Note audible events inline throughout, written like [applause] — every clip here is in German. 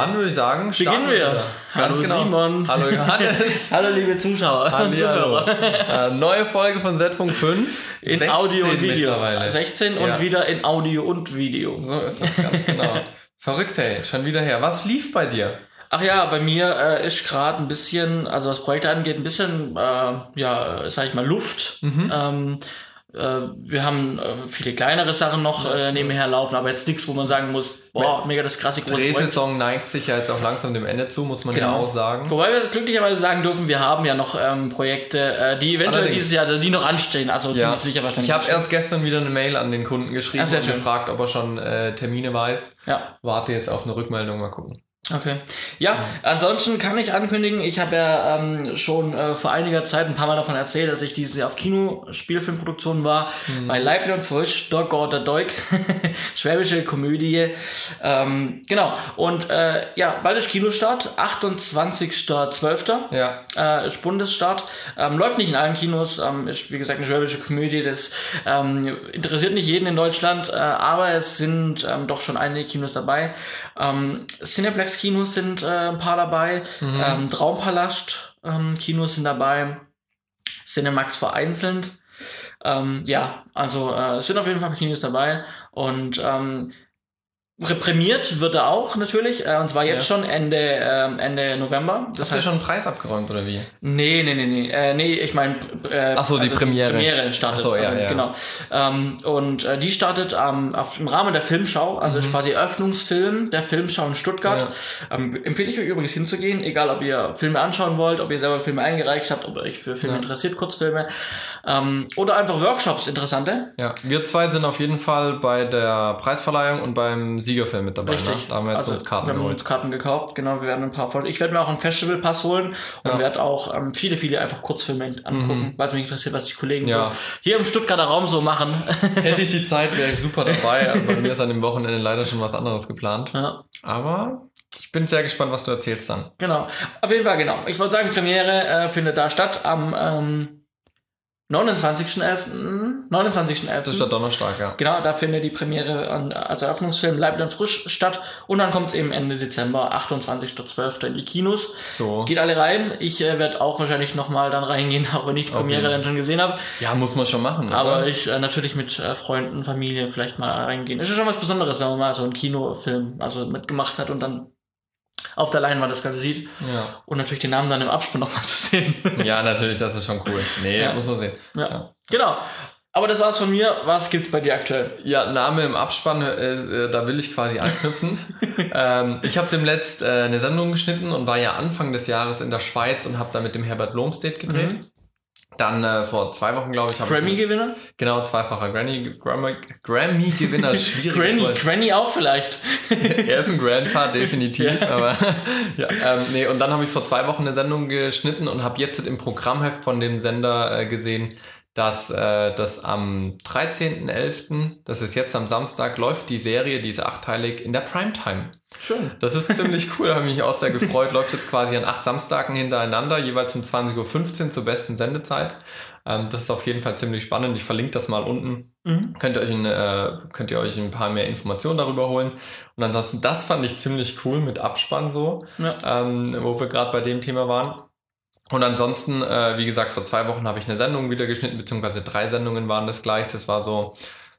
dann würde ich sagen, beginnen wir. wir. Ganz Hallo genau. Simon. Hallo Johannes. [laughs] Hallo liebe Zuschauer Hallo. und Zuhörer. Äh, neue Folge von Z-Funk 5. In Audio und Video. mittlerweile. 16 Ja. und wieder in Audio und Video. So ist das ganz genau. Verrückt, hey, schon wieder her. Was lief bei dir? Ach ja, bei mir äh, ist gerade ein bisschen, also was Projekte angeht, ein bisschen, äh, ja, sag ich mal, Luft. Mhm. Ähm, äh, wir haben äh, viele kleinere Sachen noch äh, nebenher laufen, aber jetzt nichts, wo man sagen muss, boah, mega das krasse große Projekt. Drehsaison neigt sich ja jetzt auch langsam dem Ende zu, muss man ja Genau. auch sagen. Wobei wir glücklicherweise sagen dürfen, wir haben ja noch ähm, Projekte, äh, die eventuell Allerdings. dieses Jahr, die noch anstehen. Also Ja. ziemlich sicher wahrscheinlich. Ich habe erst gestern wieder eine Mail an den Kunden geschrieben sehr und schön. gefragt, ob er schon äh, Termine weiß. Ja, Warte jetzt auf eine Rückmeldung, mal gucken. Okay. Ja, ansonsten kann ich ankündigen, ich habe ja ähm, schon äh, vor einiger Zeit ein paar Mal davon erzählt, dass ich dieses Jahr auf Kinospielfilmproduktion war. Bei Leibniz und Frisch, Dog oder Deuk, [laughs] schwäbische Komödie. Ähm, genau. Und äh, ja, bald ist Kinostart, 28.12. Ja, äh, ist Bundesstart. Ähm, läuft nicht in allen Kinos, ähm, ist wie gesagt eine schwäbische Komödie, das ähm, interessiert nicht jeden in Deutschland, äh, aber es sind ähm, doch schon einige Kinos dabei. Ähm, Cineplex-Kinos sind äh, ein paar dabei, ähm, Traumpalast ähm, Kinos sind dabei, Cinemax vereinzelt. Ähm, ja, also äh, es sind auf jeden Fall Kinos dabei. Und ähm, Prämiert wird er auch natürlich, äh, und zwar jetzt schon Ende, ähm, Ende November. Das Habt ihr schon einen Preis abgeräumt oder wie? Nee, nee, nee, nee. Äh, nee, ich meine. Äh, Ach so, die Premiere. Premiere startet. Ach so, ja, ähm, ja. Genau. Ähm, und äh, die startet ähm, auf, im Rahmen der Filmschau, also ist quasi Eröffnungsfilm der Filmschau in Stuttgart. Ähm, empfehle ich euch übrigens hinzugehen, egal ob ihr Filme anschauen wollt, ob ihr selber Filme eingereicht habt, ob euch für Filme Ja. interessiert, Kurzfilme. Ähm, oder einfach Workshops, interessante. Ja, wir zwei sind auf jeden Fall bei der Preisverleihung und beim Siegerfilm mit dabei. Richtig. Ne? Da haben wir jetzt also, uns Karten wir haben geholt. uns Karten gekauft, genau, wir werden ein paar Folgen. Ich werde mir auch einen Festivalpass holen und Ja. werde auch ähm, viele, viele einfach Kurzfilme angucken, weil es mich interessiert, was die Kollegen Ja. so hier im Stuttgarter Raum so machen. [laughs] Hätte ich die Zeit, wäre ich super dabei. Aber [laughs] bei mir ist an dem Wochenende leider schon was anderes geplant. ja, Aber ich bin sehr gespannt, was du erzählst dann. genau. Auf jeden Fall, genau. Ich wollte sagen, Premiere äh, findet da statt am ähm, 29.11. 29.11. Das ist der Donnerstag, ja. Genau, da findet die Premiere an, als Eröffnungsfilm Leib und frisch statt. Und dann kommt es eben Ende Dezember, 28.12. in die Kinos. So. Geht alle rein. Ich äh, werde auch wahrscheinlich nochmal dann reingehen, [laughs] auch wenn ich die Premiere Okay. dann schon gesehen habe. Ja, muss man schon machen. Aber oder? ich äh, natürlich mit äh, Freunden, Familie vielleicht mal reingehen. Ist schon was Besonderes, wenn man mal so einen Kinofilm also mitgemacht hat und dann auf der Leinwand das Ganze sieht. ja. Und natürlich den Namen dann im Abspann nochmal zu sehen. [laughs] ja, natürlich, das ist schon cool. Nee, Ja. muss man sehen. ja. Ja. Genau. Aber das war's von mir. Was gibt's bei dir aktuell? Ja, Name im Abspann, äh, äh, da will ich quasi anknüpfen. [laughs] ähm, ich habe dem letzt äh, eine Sendung geschnitten und war ja Anfang des Jahres in der Schweiz und habe da mit dem Herbert Blomstedt gedreht. Mhm. Dann äh, vor zwei Wochen, glaube ich, habe ich Grammy-Gewinner? genau zweifacher Grammy Grammy Grammy Gewinner [laughs] schwierig. Granny, Granny auch vielleicht. [laughs] er ist ein Grandpa definitiv, aber [laughs] ja, ähm, nee und dann habe ich vor zwei Wochen eine Sendung geschnitten und habe jetzt im Programmheft von dem Sender äh, gesehen, dass äh, das am 13.11., das ist jetzt am Samstag, läuft die Serie, die ist achteilig in der Primetime. Schön. Das ist ziemlich cool, habe mich auch sehr gefreut. Läuft jetzt quasi an acht Samstagen hintereinander, jeweils um 20.15 Uhr zur besten Sendezeit. Ähm, das ist auf jeden Fall ziemlich spannend. Ich verlinke das mal unten. Mhm. Könnt ihr, euch ein, äh, könnt ihr euch ein paar mehr Informationen darüber holen. Und ansonsten, das fand ich ziemlich cool mit Abspann so, Ja. ähm, wo wir gerade bei dem Thema waren. Und ansonsten, äh, wie gesagt, vor zwei Wochen habe ich eine Sendung wieder geschnitten, beziehungsweise drei Sendungen waren das gleich. Das war so,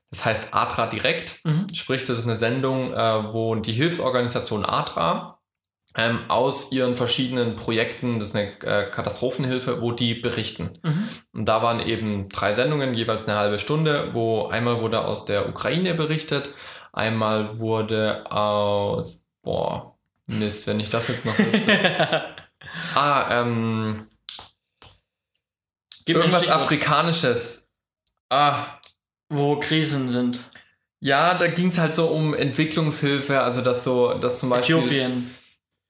das heißt Atra Direkt. Mhm. Sprich, das ist eine Sendung, äh, wo die Hilfsorganisation ATRA ähm, aus ihren verschiedenen Projekten, das ist eine äh, Katastrophenhilfe, wo die berichten. Mhm. Und da waren eben drei Sendungen, jeweils eine halbe Stunde, wo einmal wurde aus der Ukraine berichtet, einmal wurde aus, boah, Mist, wenn ich das jetzt noch wüsste. [laughs] ah, ähm, Gib irgendwas Afrikanisches. Ah, wo Krisen sind. ja, da ging es halt so um Entwicklungshilfe, also dass so, dass zum Beispiel. Äthiopien.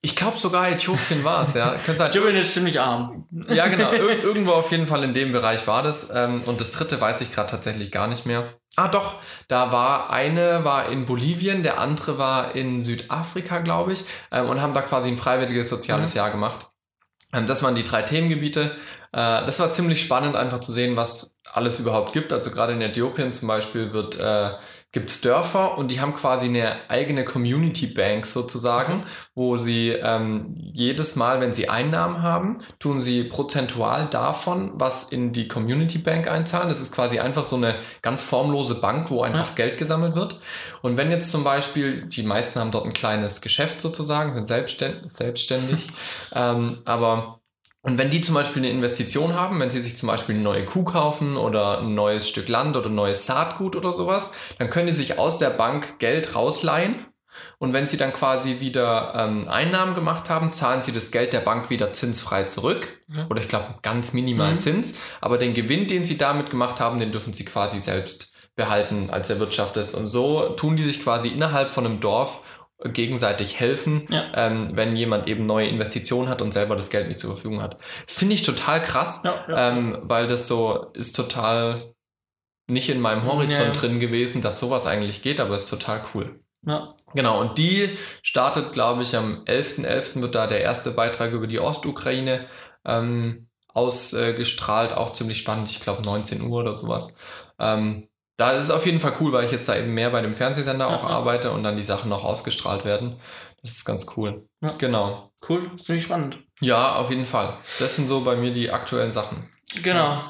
Ich glaube sogar Äthiopien war es, ja. [laughs] Sein. Äthiopien ist ziemlich arm. Ja, genau. Ir irgendwo auf jeden Fall in dem Bereich war das. Ähm, und das dritte weiß ich gerade tatsächlich gar nicht mehr. Ah, doch. Da war eine war in Bolivien, der andere war in Südafrika, glaube ich, ähm, und haben da quasi ein freiwilliges soziales Mhm. Jahr gemacht. Ähm, das waren die drei Themengebiete. Äh, das war ziemlich spannend, einfach zu sehen, was alles überhaupt gibt. Also gerade in Äthiopien zum Beispiel wird äh, gibt's Dörfer und die haben quasi eine eigene Community Bank sozusagen, wo sie ähm, jedes Mal, wenn sie Einnahmen haben, tun sie prozentual davon, was in die Community Bank einzahlen. Das ist quasi einfach so eine ganz formlose Bank, wo einfach Ja. Geld gesammelt wird. Und wenn jetzt zum Beispiel, die meisten haben dort ein kleines Geschäft sozusagen, sind selbstständig, selbstständig [laughs] ähm, aber und wenn die zum Beispiel eine Investition haben, wenn sie sich zum Beispiel eine neue Kuh kaufen oder ein neues Stück Land oder ein neues Saatgut oder sowas, dann können die sich aus der Bank Geld rausleihen. Und wenn sie dann quasi wieder ähm, Einnahmen gemacht haben, zahlen sie das Geld der Bank wieder zinsfrei zurück. Ja. Oder ich glaube ganz minimal Mhm. Zins. Aber den Gewinn, den sie damit gemacht haben, den dürfen sie quasi selbst behalten als erwirtschaftet. Und so tun die sich quasi innerhalb von einem Dorf gegenseitig helfen, Ja. ähm, wenn jemand eben neue Investitionen hat und selber das Geld nicht zur Verfügung hat. Finde ich total krass, Ja, ja. ähm, weil das so ist total nicht in meinem Horizont drin gewesen, dass sowas eigentlich geht, aber ist total cool. Genau, und die startet, glaube ich, am 11.11. wird da der erste Beitrag über die Ostukraine ähm, ausgestrahlt, auch ziemlich spannend, ich glaube 19 Uhr oder sowas. Ähm, da ist es auf jeden Fall cool, weil ich jetzt da eben mehr bei dem Fernsehsender auch arbeite und dann die Sachen noch ausgestrahlt werden. Das ist ganz cool. Ja. Genau. Cool, finde ich spannend. Ja, auf jeden Fall. Das sind so bei mir die aktuellen Sachen. Genau.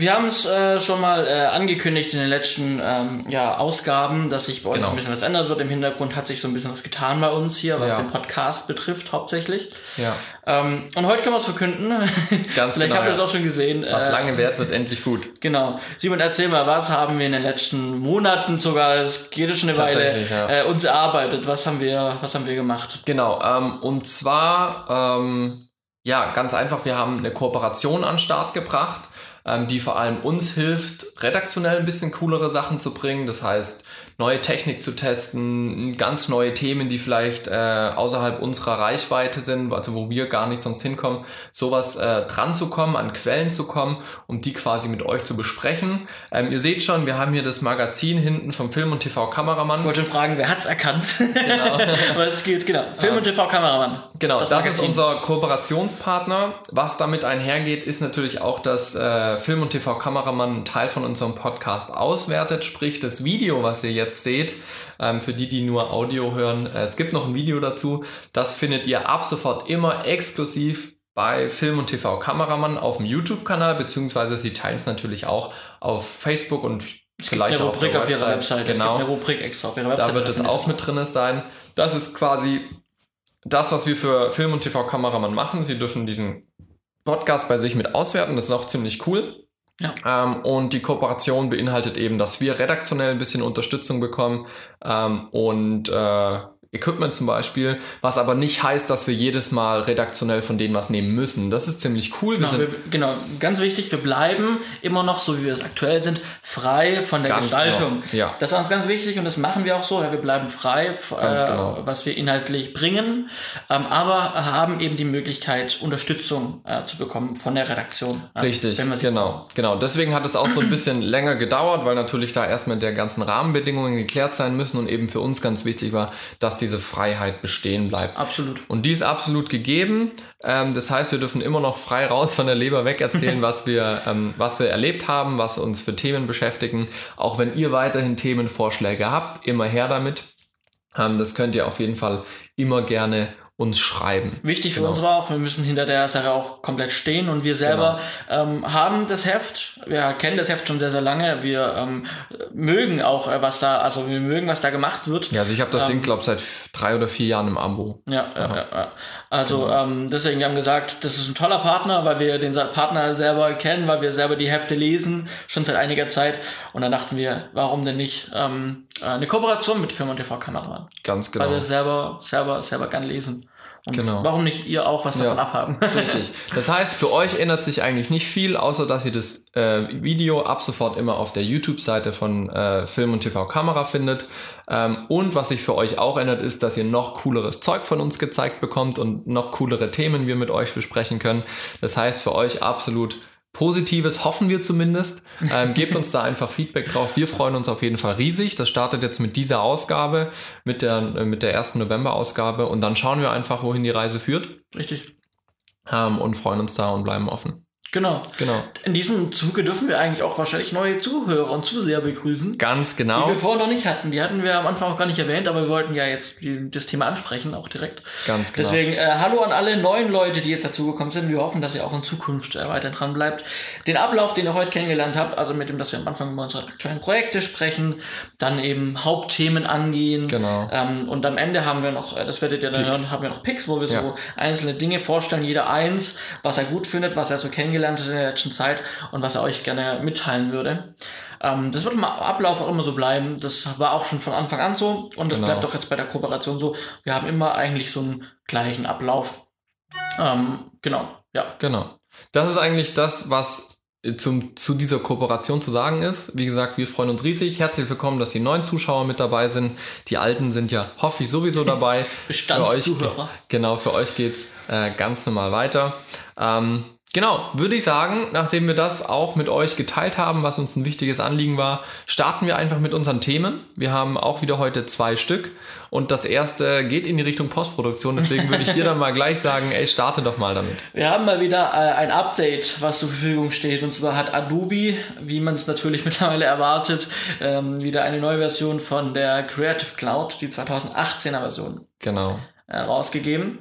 Wir haben es äh, schon mal äh, angekündigt in den letzten ähm, ja, Ausgaben, dass sich bei uns Genau. ein bisschen was ändert wird. Im Hintergrund hat sich so ein bisschen was getan bei uns hier, was Ja. den Podcast betrifft hauptsächlich. Ja, Ähm, und heute können wir es verkünden. [laughs] ganz Vielleicht genau. habt ihr ja. es auch schon gesehen. Was Äh, lange währt, wird endlich gut. Genau. Simon, erzähl mal, was haben wir in den letzten Monaten sogar, es geht schon eine Weile, ja. äh, uns erarbeitet? Was haben wir, was haben wir gemacht? Genau, ähm, und zwar, ähm, ja, ganz einfach, wir haben eine Kooperation an den Start gebracht, ähm, die vor allem uns hilft, redaktionell ein bisschen coolere Sachen zu bringen. Das heißt, neue Technik zu testen, ganz neue Themen, die vielleicht äh, außerhalb unserer Reichweite sind, also wo wir gar nicht sonst hinkommen, sowas äh, dran zu kommen, an Quellen zu kommen, um die quasi mit euch zu besprechen. Ähm, ihr seht schon, wir haben hier das Magazin hinten vom Film- und TV-Kameramann. Ich wollte fragen, wer hat's erkannt? Genau. [laughs] was es geht, genau. Film- und TV-Kameramann. Genau, das, ist Magazin. unser Kooperationspartner. Was damit einhergeht, ist natürlich auch, dass äh, Film- und TV-Kameramann einen Teil von unserem Podcast auswertet, sprich das Video, was ihr jetzt seht, ähm, für die, die nur Audio hören. Äh, es gibt noch ein Video dazu. Das findet ihr ab sofort immer exklusiv bei Film- und TV-Kameramann auf dem YouTube-Kanal, beziehungsweise sie teilen es natürlich auch auf Facebook und vielleicht eine auch Rubrik der auf ihrer Webseite. Genau. Es gibt eine Rubrik extra auf ihrer Webseite. Da wird es auch mit drin sein. Das ist quasi das, was wir für Film- und TV-Kameramann machen. Sie dürfen diesen Podcast bei sich mit auswerten. Das ist auch ziemlich cool. Ja. Ähm, und die Kooperation beinhaltet eben, dass wir redaktionell ein bisschen Unterstützung bekommen ähm, und äh, Equipment zum Beispiel, was aber nicht heißt, dass wir jedes Mal redaktionell von denen was nehmen müssen. Das ist ziemlich cool. Wir Genau, sind wir, genau, ganz wichtig, wir bleiben immer noch, so wie wir es aktuell sind, frei von der Ganz Gestaltung. genau, ja. Das war uns ganz wichtig und das machen wir auch so. Ja, wir bleiben frei, äh, genau. was wir inhaltlich bringen, ähm, aber haben eben die Möglichkeit, Unterstützung äh, zu bekommen von der Redaktion. äh, Richtig, wir genau, genau. Deswegen hat es auch so ein [clears throat] bisschen länger gedauert, weil natürlich da erstmal der ganzen Rahmenbedingungen geklärt sein müssen und eben für uns ganz wichtig war, dass diese Freiheit bestehen bleibt. Absolut. Und die ist absolut gegeben. Ähm, das heißt, wir dürfen immer noch frei raus von der Leber weg erzählen, [laughs] was wir, ähm, was wir erlebt haben, was uns für Themen beschäftigen. Auch wenn ihr weiterhin Themenvorschläge habt, immer her damit. Ähm, das könnt ihr auf jeden Fall immer gerne uns schreiben. Wichtig für Genau. uns war auch, wir müssen hinter der Sache auch komplett stehen und wir selber Genau. ähm, haben das Heft, wir kennen das Heft schon sehr, sehr lange, wir ähm, mögen auch, äh, was da, also wir mögen, was da gemacht wird. Ja, also ich habe das Ähm, Ding, glaube seit drei oder vier Jahren im Abo. Ja, ja, ja, ja. Also Genau. ähm, deswegen wir haben gesagt, das ist ein toller Partner, weil wir den Partner selber kennen, weil wir selber die Hefte lesen, schon seit einiger Zeit. Und dann dachten wir, warum denn nicht ähm, äh, eine Kooperation mit Film und TV-Kameramann? Ganz Weil wir genau. selber, selber, selber gern lesen. Und Genau. warum nicht ihr auch was davon Ja. abhaben? [laughs] Richtig. Das heißt, für euch ändert sich eigentlich nicht viel, außer dass ihr das äh, Video ab sofort immer auf der YouTube-Seite von äh, Film und TV Kamera findet. Ähm, und was sich für euch auch ändert, ist, dass ihr noch cooleres Zeug von uns gezeigt bekommt und noch coolere Themen wir mit euch besprechen können. Das heißt, für euch absolut Positives, hoffen wir zumindest. Ähm, gebt uns da einfach Feedback drauf. Wir freuen uns auf jeden Fall riesig. Das startet jetzt mit dieser Ausgabe, mit der, äh, mit der ersten November-Ausgabe. Und dann schauen wir einfach, wohin die Reise führt Richtig. ähm, und freuen uns da und bleiben offen. Genau. Genau. In diesem Zuge dürfen wir eigentlich auch wahrscheinlich neue Zuhörer und Zuseher begrüßen. Ganz Die genau. wir vorher noch nicht hatten. Die hatten wir am Anfang auch gar nicht erwähnt, aber wir wollten ja jetzt die, das Thema ansprechen, auch direkt. Ganz genau. Deswegen, äh, hallo an alle neuen Leute, die jetzt dazugekommen sind. Wir hoffen, dass ihr auch in Zukunft äh, weiter dran bleibt. Den Ablauf, den ihr heute kennengelernt habt, also mit dem, dass wir am Anfang über unsere aktuellen Projekte sprechen, dann eben Hauptthemen angehen. Genau. Ähm, und am Ende haben wir noch, äh, das werdet ihr dann Picks. hören, haben wir noch Picks, wo wir Ja. so einzelne Dinge vorstellen, jeder eins, was er gut findet, was er so kennengelernt hat in der letzten Zeit und was er euch gerne mitteilen würde. Ähm, das wird im Ablauf auch immer so bleiben. Das war auch schon von Anfang an so und das Genau. bleibt auch jetzt bei der Kooperation so. Wir haben immer eigentlich so einen gleichen Ablauf. Ähm, genau, ja. Genau. Das ist eigentlich das, was äh, zum, zu dieser Kooperation zu sagen ist. Wie gesagt, wir freuen uns riesig. Herzlich willkommen, dass die neuen Zuschauer mit dabei sind. Die alten sind ja, hoffe ich, sowieso dabei. [laughs] Bestandszuhörer. Genau, für euch geht's äh, ganz normal weiter. Ähm, genau, würde ich sagen, nachdem wir das auch mit euch geteilt haben, was uns ein wichtiges Anliegen war, starten wir einfach mit unseren Themen. Wir haben auch wieder heute zwei Stück und das erste geht in die Richtung Postproduktion. Deswegen würde ich dir dann mal gleich sagen, ey, starte doch mal damit. Wir haben mal wieder äh, ein Update, was zur Verfügung steht. Und zwar hat Adobe, wie man es natürlich [laughs] mittlerweile erwartet, ähm, wieder eine neue Version von der Creative Cloud, die 2018er Version, Genau. äh, rausgegeben.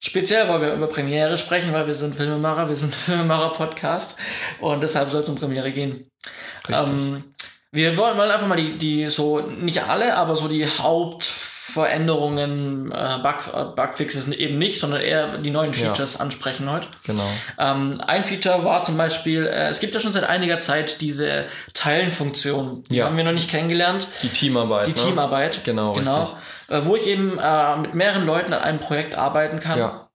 Speziell, weil wir über Premiere sprechen, weil wir sind Filmemacher, wir sind [laughs] Filmemacher-Podcast und deshalb soll es um Premiere gehen. Richtig. Ähm, wir wollen, einfach mal die, die so, nicht alle, aber so die Hauptveränderungen, äh, Bug, äh, Bugfixes eben nicht, sondern eher die neuen Ja. Features ansprechen heute. Genau. Ähm, ein Feature war zum Beispiel, äh, es gibt ja schon seit einiger Zeit diese Teilen-Funktion. Die Ja. haben wir noch nicht kennengelernt. Die Teamarbeit. Die ne? Teamarbeit. Genau, genau. richtig. Äh, wo ich eben äh, mit mehreren Leuten an einem Projekt arbeiten kann. Ja,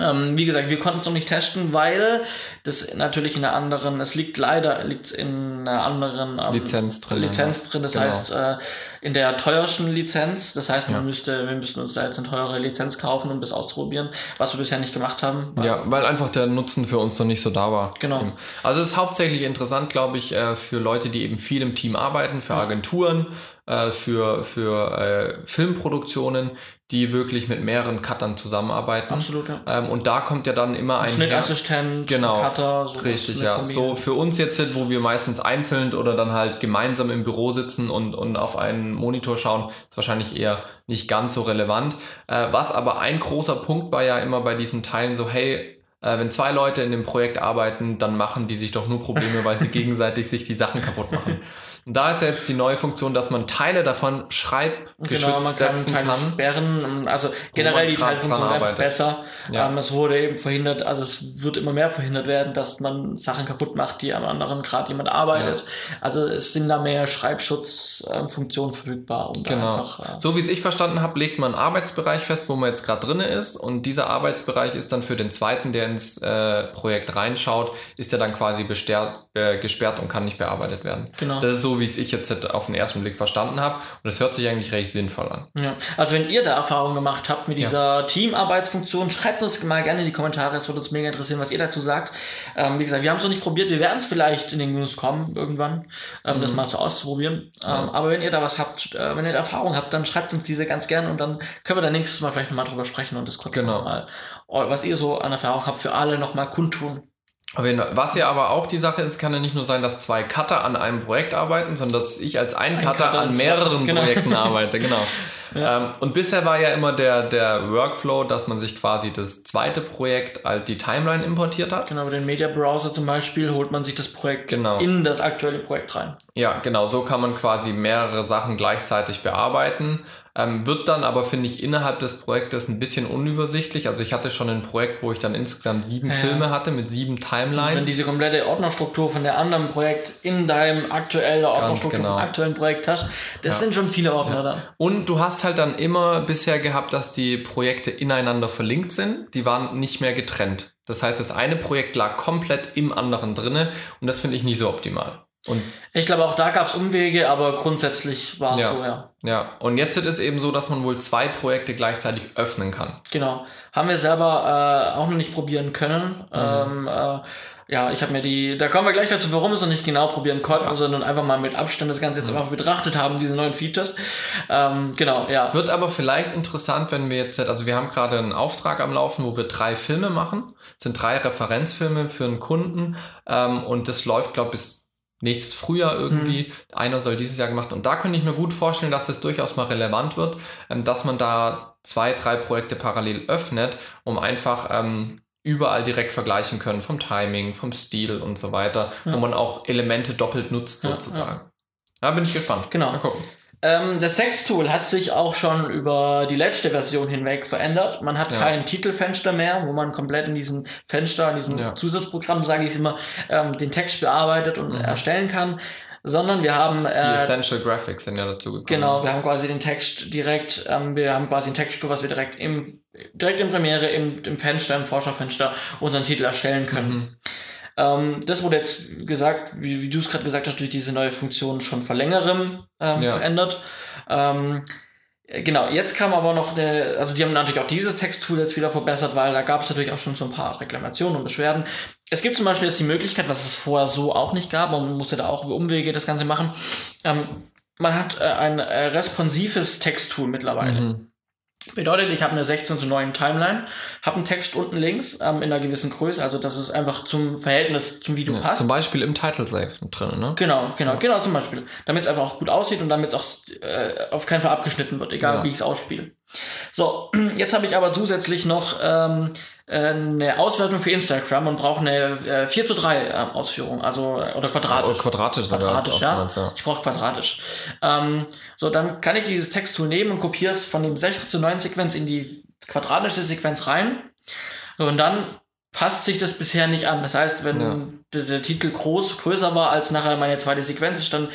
Ähm, wie gesagt, wir konnten es noch nicht testen, weil das natürlich in einer anderen, es liegt leider liegt's in einer anderen ähm, Lizenz drin, Lizenz drin, das Genau. heißt äh, in der teuersten Lizenz. Das heißt, man Ja. müsste, wir müssten uns da jetzt eine teure Lizenz kaufen, um das auszuprobieren, was wir bisher nicht gemacht haben. ja, weil einfach der Nutzen für uns noch nicht so da war. Genau. Also es ist hauptsächlich interessant, glaube ich, äh, für Leute, die eben viel im Team arbeiten, für Agenturen, äh, für, für äh, Filmproduktionen, die wirklich mit mehreren Cuttern zusammenarbeiten. Absolut, ja. Ähm, und da kommt ja dann immer ein Schnittassistent, Genau. Cutter, so Richtig, ja. So für uns jetzt, wo wir meistens einzeln oder dann halt gemeinsam im Büro sitzen und, und auf einen Monitor schauen, ist wahrscheinlich eher nicht ganz so relevant. Äh, was aber ein großer Punkt war ja immer bei diesen Teilen so, hey, äh, wenn zwei Leute in dem Projekt arbeiten, dann machen die sich doch nur Probleme, weil sie [laughs] gegenseitig sich die Sachen kaputt machen. Und da ist ja jetzt die neue Funktion, dass man Teile davon schreibgeschützt Genau, man kann setzen Teile kann. sperren, also generell die Teilfunktion einfach besser. Ja. Ähm, es wurde eben verhindert, also es wird immer mehr verhindert werden, dass man Sachen kaputt macht, die am anderen gerade jemand arbeitet. Also es sind da mehr Schreibschutzfunktionen verfügbar, um Genau. einfach äh, So wie es ich verstanden habe, legt man einen Arbeitsbereich fest, wo man jetzt gerade drinne ist. Und dieser Arbeitsbereich ist dann für den zweiten, der ins äh, Projekt reinschaut, ist er dann quasi bestärkt, äh, gesperrt und kann nicht bearbeitet werden. Genau. Das ist so, wie es ich jetzt auf den ersten Blick verstanden habe. Und das hört sich eigentlich recht sinnvoll an. Ja, also wenn ihr da Erfahrungen gemacht habt mit Ja. dieser Teamarbeitsfunktion, schreibt uns mal gerne in die Kommentare. Es würde uns mega interessieren, was ihr dazu sagt. Ähm, wie gesagt, wir haben es noch nicht probiert. Wir werden es vielleicht in den News kommen irgendwann, ähm, das mal so auszuprobieren. Ähm, aber wenn ihr da was habt, äh, wenn ihr da Erfahrung habt, dann schreibt uns diese ganz gerne und dann können wir da nächstes Mal vielleicht mal drüber sprechen und das kurz Genau. mal, was ihr so an Erfahrung habt, für alle nochmal kundtun. Was ja aber auch die Sache ist, kann ja nicht nur sein, dass zwei Cutter an einem Projekt arbeiten, sondern dass ich als ein, Ein Cutter Cutter an an zwei- mehreren [laughs] genau. Projekten arbeite. Genau. [laughs] Ja. Ähm, und bisher war ja immer der, der Workflow, dass man sich quasi das zweite Projekt als die Timeline importiert hat. Genau, über den Media Browser zum Beispiel holt man sich das Projekt Genau. in das aktuelle Projekt rein. Ja, genau, so kann man quasi mehrere Sachen gleichzeitig bearbeiten. Ähm, wird dann aber, finde ich, innerhalb des Projektes ein bisschen unübersichtlich. Also ich hatte schon ein Projekt, wo ich dann insgesamt sieben Ja. Filme hatte mit sieben Wenn Timelines. diese komplette Ordnerstruktur von der anderen Projekt in deinem aktuellen Ordnerstruktur genau. vom aktuellen Projekt hast, das Ja. sind schon viele Ordner dann. Und du hast halt dann immer bisher gehabt, dass die Projekte ineinander verlinkt sind. Die waren nicht mehr getrennt. Das heißt, das eine Projekt lag komplett im anderen drinne und das finde ich nie so optimal. Und Ich glaube, auch da gab es Umwege, aber grundsätzlich war es Ja. so, ja. ja, und jetzt ist es eben so, dass man wohl zwei Projekte gleichzeitig öffnen kann. Genau. Haben wir selber äh, auch noch nicht probieren können. Mhm. Ähm, äh, ja, ich habe mir die, da kommen wir gleich dazu, warum wir es noch nicht genau probieren konnten, ja. sondern einfach mal mit Abstand das Ganze jetzt mhm. einfach betrachtet haben, diese neuen Features. Ähm, genau, ja. Wird aber vielleicht interessant, wenn wir jetzt, also wir haben gerade einen Auftrag am Laufen, wo wir drei Filme machen, das sind drei Referenzfilme für einen Kunden ähm, und das läuft, glaube ich, bis nächstes Frühjahr irgendwie. Mhm. Einer soll dieses Jahr gemacht. Und da könnte ich mir gut vorstellen, dass das durchaus mal relevant wird, ähm, dass man da zwei, drei Projekte parallel öffnet, um einfach ähm, überall direkt vergleichen können, vom Timing, vom Stil und so weiter, ja. wo man auch Elemente doppelt nutzt sozusagen. Ja. Da bin ich gespannt. Genau. Mal gucken. Ähm, das Texttool hat sich auch schon über die letzte Version hinweg verändert. Man hat ja. kein Titelfenster mehr, wo man komplett in diesem Fenster, in diesem ja. Zusatzprogramm, sage ich immer, ähm, den Text bearbeitet und mhm. erstellen kann sondern wir haben äh, die Essential Graphics sind ja dazu gekommen. Genau, wir haben quasi den Text direkt, ähm, wir haben quasi ein Texttool, was wir direkt im direkt in Premiere im, im Fenster, im Forscherfenster unseren Titel erstellen können. Mhm. Ähm, das wurde jetzt gesagt, wie, wie du es gerade gesagt hast, durch diese neue Funktion schon vor längerem ähm, ja. verändert. Ähm, Genau, jetzt kam aber noch eine, also die haben natürlich auch dieses Texttool jetzt wieder verbessert, weil da gab es natürlich auch schon so ein paar Reklamationen und Beschwerden. Es gibt zum Beispiel jetzt die Möglichkeit, was es vorher so auch nicht gab, man musste da auch über Umwege das Ganze machen. Ähm, man hat äh, ein äh, responsives Texttool mittlerweile. Mhm. Bedeutet, ich habe eine 16 zu 9 Timeline, habe einen Text unten links ähm, in einer gewissen Größe, also dass es einfach zum Verhältnis zum Video ja, passt. Zum Beispiel im Title Slave drin, ne? Genau, genau, ja. genau, zum Beispiel. Damit es einfach auch gut aussieht und damit es auch äh, auf keinen Fall abgeschnitten wird, egal ja. wie ich es ausspiele. So, [clears throat] jetzt habe ich aber zusätzlich noch ähm, eine Auswertung für Instagram und brauche eine äh, 4 zu 3 äh, Ausführung, also oder quadratisch. Oh, quadratisch, quadratisch ja. ja. Ich brauche quadratisch. Ähm, so, dann kann ich dieses Texttool nehmen und kopiere es von dem 16 zu 9 Sequenz in die quadratische Sequenz rein. So, und dann passt sich das bisher nicht an. Das heißt, wenn ja. der, der, Titel groß, größer war als nachher meine zweite Sequenz ist, dann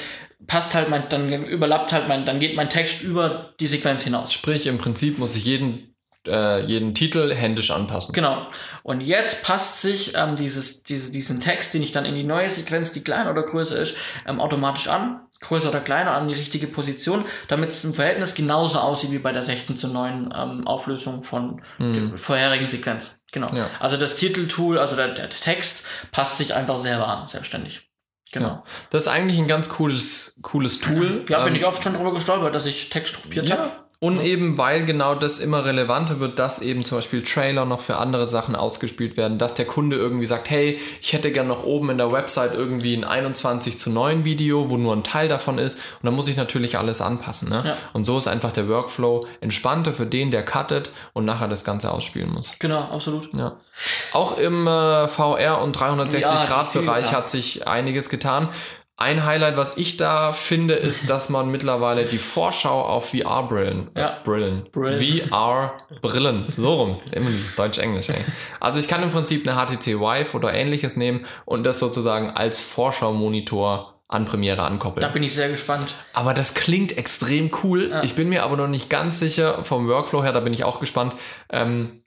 passt halt mein, dann überlappt halt mein, dann geht mein Text über die Sequenz hinaus. Sprich, im Prinzip muss ich jeden äh, jeden Titel händisch anpassen. Genau. Und jetzt passt sich ähm, dieses, diese, diesen Text, den ich dann in die neue Sequenz, die kleiner oder größer ist, ähm, automatisch an. Größer oder kleiner an die richtige Position, damit es im Verhältnis genauso aussieht wie bei der 16 zu 9 ähm, Auflösung von hm. der vorherigen Sequenz. Genau. Ja. Also das Titeltool, also der, der Text passt sich einfach selber an, selbstständig. Genau. Ja. Das ist eigentlich ein ganz cooles, cooles Tool. Ja, bin ähm, ich oft schon drüber gestolpert, dass ich Text kopiert ja, habe. Und eben, weil genau das immer relevanter wird, dass eben zum Beispiel Trailer noch für andere Sachen ausgespielt werden, dass der Kunde irgendwie sagt, hey, ich hätte gern noch oben in der Website irgendwie ein 21 zu 9 Video, wo nur ein Teil davon ist. Und dann muss ich natürlich alles anpassen. Ne? Ja. Und so ist einfach der Workflow entspannter für den, der cuttet und nachher das Ganze ausspielen muss. Genau, absolut. Ja. Auch im äh, VR und 360-Grad-Bereich hat sich einiges getan. Ein Highlight, was ich da finde, ist, dass man mittlerweile die Vorschau auf VR-Brillen, äh, ja. Brillen, VR-Brillen, so rum, immer dieses Deutsch-Englisch, ey. Also ich kann im Prinzip eine HTC Vive oder ähnliches nehmen und das sozusagen als Vorschau-Monitor an Premiere ankoppeln. Da bin ich sehr gespannt. Aber das klingt extrem cool. Ja. Ich bin mir aber noch nicht ganz sicher vom Workflow her, da bin ich auch gespannt, ähm,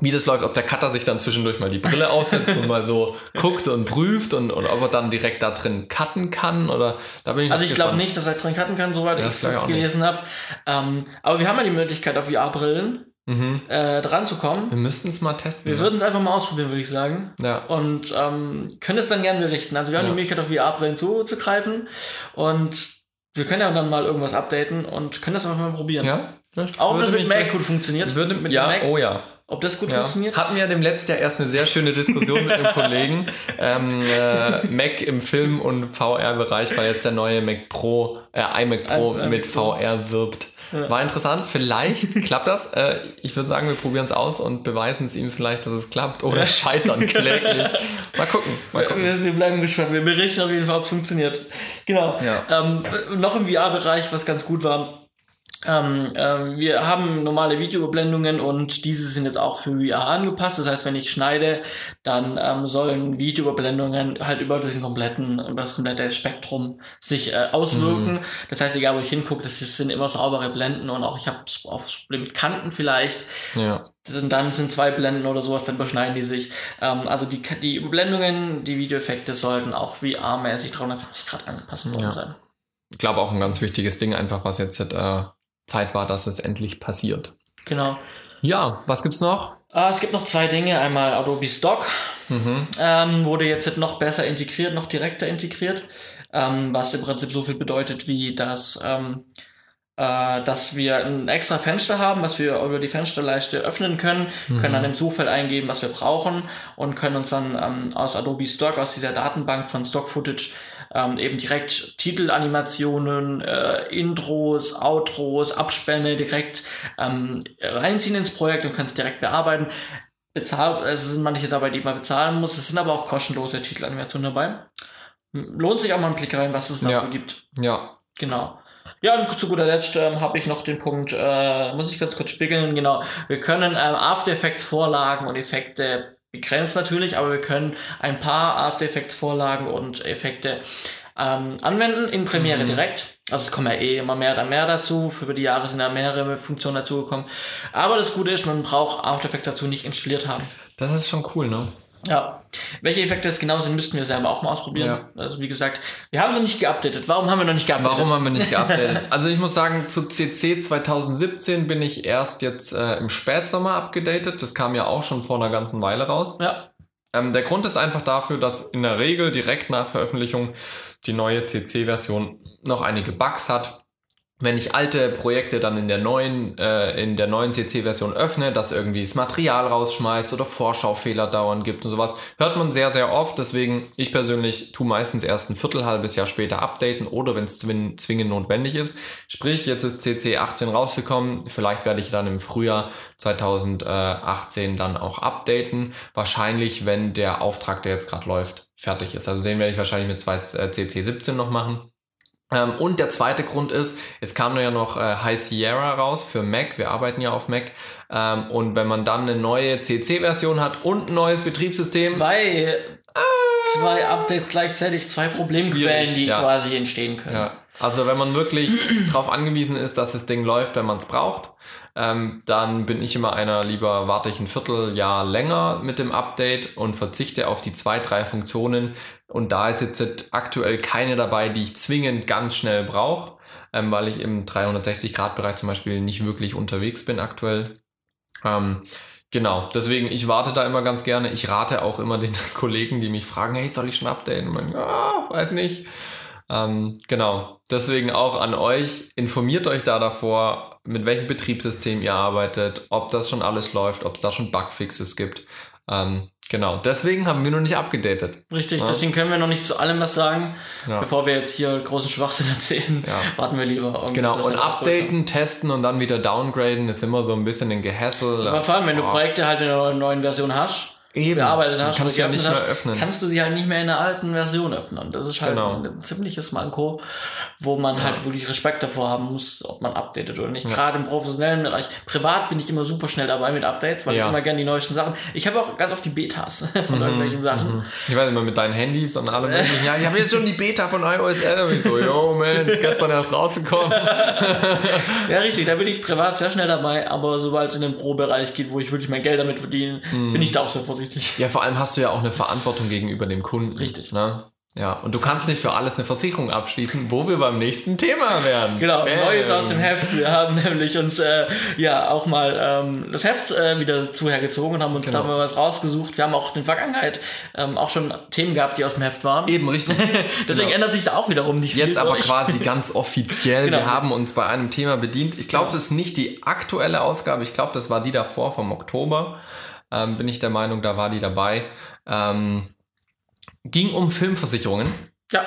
wie das läuft, ob der Cutter sich dann zwischendurch mal die Brille aufsetzt und mal so guckt und prüft und, und ob er dann direkt da drin cutten kann oder da bin ich Also ich glaube nicht, dass er drin cutten kann, soweit ja, ich es gelesen habe. Ähm, aber wir haben ja die Möglichkeit auf VR-Brillen mhm. äh, dran zu kommen. Wir müssten es mal testen. Wir ja. würden es einfach mal ausprobieren, würde ich sagen. Ja. Und ähm, können es dann gerne berichten. Also wir haben ja. die Möglichkeit auf VR-Brillen zuzugreifen und wir können ja dann mal irgendwas updaten und können das einfach mal probieren. Ja. Das Auch wenn es mit Mac gut funktioniert. Würde mit ja, Mac. Oh ja. Ob das gut ja. funktioniert? Hatten wir dem letzten Jahr erst eine sehr schöne Diskussion mit einem Kollegen. [laughs] Ähm, äh, Mac im Film- und VR-Bereich, weil jetzt der neue Mac Pro, äh, iMac Pro ein mit VR wirbt. Ja. War interessant. Vielleicht [laughs] klappt das. Äh, ich würde sagen, wir probieren es aus und beweisen es ihm vielleicht, dass es klappt oder scheitern [laughs] kläglich. Mal gucken. Mal gucken. Wir, bleiben gespannt. Wir berichten auf jeden Fall, ob es funktioniert. Genau. Ja. Ähm, noch im VR-Bereich, was ganz gut war ähm, ähm, wir haben normale Videoüberblendungen und diese sind jetzt auch für VR angepasst. Das heißt, wenn ich schneide, dann ähm, sollen Videoüberblendungen halt über den kompletten, über das komplette Spektrum sich äh, auswirken. Mhm. Das heißt, egal wo ich hingucke, das sind immer saubere Blenden und auch ich habe Problem mit Kanten vielleicht. Ja. Und dann sind zwei Blenden oder sowas, dann überschneiden die sich. Ähm, also die, die Überblendungen, die Videoeffekte sollten auch VR-mäßig 360 Grad angepasst worden ja. sein. Ich glaube auch ein ganz wichtiges Ding einfach, was jetzt äh, Zeit war, dass es endlich passiert. Genau. Ja, was gibt's noch? Uh, es gibt noch zwei Dinge. Einmal Adobe Stock. Mhm. Ähm, wurde jetzt noch besser integriert, noch direkter integriert, ähm, was im Prinzip so viel bedeutet, wie dass, ähm, äh, dass wir ein extra Fenster haben, was wir über die Fensterleiste öffnen können, mhm. können dann im Suchfeld eingeben, was wir brauchen und können uns dann ähm, aus Adobe Stock, aus dieser Datenbank von Stock Footage ähm, eben direkt Titelanimationen, äh, Intros, Outros, Abspänne direkt ähm, reinziehen ins Projekt und kann es direkt bearbeiten. Bezahl es sind manche dabei, die man bezahlen muss. Es sind aber auch kostenlose Titelanimationen dabei. Lohnt sich auch mal einen Blick rein, was es dafür ja. gibt. Ja. Genau. Ja, und zu guter Letzt ähm, habe ich noch den Punkt, äh, muss ich ganz kurz spiegeln, genau. Wir können ähm, After Effects Vorlagen und Effekte begrenzt natürlich, aber wir können ein paar After Effects Vorlagen und Effekte ähm, anwenden in Premiere mhm. direkt. Also es kommen ja eh immer mehr und mehr dazu. Für die Jahre sind ja mehrere Funktionen dazugekommen. Aber das Gute ist, man braucht After Effects dazu nicht installiert haben. Das ist schon cool, ne? Ja. Welche Effekte es genau sind, müssten wir selber auch mal ausprobieren. Ja. Also wie gesagt, wir haben sie nicht geupdatet. Warum haben wir noch nicht geupdatet? Warum haben wir nicht [laughs] geupdatet? also ich muss sagen, zu CC 2017 bin ich erst jetzt äh, im Spätsommer abgedatet. Das kam ja auch schon vor einer ganzen Weile raus. Ja. Ähm, der Grund ist einfach dafür, dass in der Regel direkt nach Veröffentlichung die neue CC-Version noch einige Bugs hat wenn ich alte Projekte dann in der neuen, äh, in der neuen CC-Version öffne, dass irgendwie das Material rausschmeißt oder Vorschaufehler dauernd gibt und sowas, hört man sehr, sehr oft. Deswegen, ich persönlich tue meistens erst ein Viertel, halbes Jahr später updaten oder wenn es zwingend notwendig ist. Sprich, jetzt ist CC 18 rausgekommen. Vielleicht werde ich dann im Frühjahr 2018 dann auch updaten. Wahrscheinlich, wenn der Auftrag, der jetzt gerade läuft, fertig ist. Also den werde ich wahrscheinlich mit zwei äh, CC 17 noch machen. Ähm, und der zweite Grund ist, es kam ja noch äh, High Sierra raus für Mac. Wir arbeiten ja auf Mac. Ähm, und wenn man dann eine neue CC-Version hat und ein neues Betriebssystem. Zwei, zwei Updates gleichzeitig, zwei Problemquellen, die ja. quasi entstehen können. Ja. Also wenn man wirklich [clears throat] darauf angewiesen ist, dass das Ding läuft, wenn man es braucht, ähm, dann bin ich immer einer, lieber warte ich ein Vierteljahr länger mit dem Update und verzichte auf die zwei, drei Funktionen. Und da ist jetzt aktuell keine dabei, die ich zwingend ganz schnell brauche, ähm, weil ich im 360-Grad-Bereich zum Beispiel nicht wirklich unterwegs bin aktuell. Ähm, Genau, deswegen, ich warte da immer ganz gerne. Ich rate auch immer den [laughs] Kollegen, die mich fragen, hey, soll ich schon updaten? Man, ja, weiß nicht. Ähm, genau, deswegen auch an euch, informiert euch da davor, mit welchem Betriebssystem ihr arbeitet, ob das schon alles läuft, ob es da schon Bugfixes gibt. Ähm, genau, deswegen haben wir noch nicht abgedatet. Richtig, ja? deswegen können wir noch nicht zu allem was sagen. Ja. Bevor wir jetzt hier großen Schwachsinn [laughs] erzählen, ja. warten wir lieber. Genau, und updaten, testen und dann wieder downgraden ist immer so ein bisschen ein Gehässel. Aber vor allem, wenn oh. du Projekte halt in einer neuen Version hast, Eben. bearbeitet hast, kannst du ja nicht mehr öffnen. kannst du sie halt nicht mehr in der alten Version öffnen. Das ist halt genau. ein ziemliches Manko, wo man halt ja. halt wirklich Respekt davor haben muss, ob man updatet oder nicht. Ja. Gerade im professionellen Bereich. Privat bin ich immer super schnell dabei mit Updates, weil ja. ich immer gerne die neuesten Sachen. Ich habe auch ganz oft die Betas [laughs] von mhm. irgendwelchen Sachen. Mhm. Ich weiß immer mit deinen Handys und allem. [laughs] ja, ich habe jetzt schon die Beta von iOS 11. Ich so, yo, man, ist gestern erst rausgekommen. [laughs] ja, richtig. Da bin ich privat sehr schnell dabei, aber sobald es in den Pro-Bereich geht, wo ich wirklich mein Geld damit verdiene, mhm. bin ich da auch sehr vorsichtig vorsichtig. Ja, vor allem hast du ja auch eine Verantwortung gegenüber dem Kunden. Richtig. Ne? Ja, und du kannst nicht für alles eine Versicherung abschließen, wo wir beim nächsten Thema werden. Genau, Bam. Neues aus dem Heft. Wir haben nämlich uns äh, ja auch mal ähm, das Heft äh, wieder zuhergezogen und haben uns genau. da mal was rausgesucht. Wir haben auch in der Vergangenheit ähm, auch schon Themen gehabt, die aus dem Heft waren. Eben, richtig. [laughs] Deswegen genau. ändert sich da auch wiederum nicht viel. Jetzt aber quasi ganz offiziell. [laughs] genau. Wir haben uns bei einem Thema bedient. Ich glaube, genau. das ist nicht die aktuelle Ausgabe. Ich glaube, das war die davor vom Oktober ähm, bin ich der Meinung, da war die dabei. Ähm, ging um Filmversicherungen. Ja.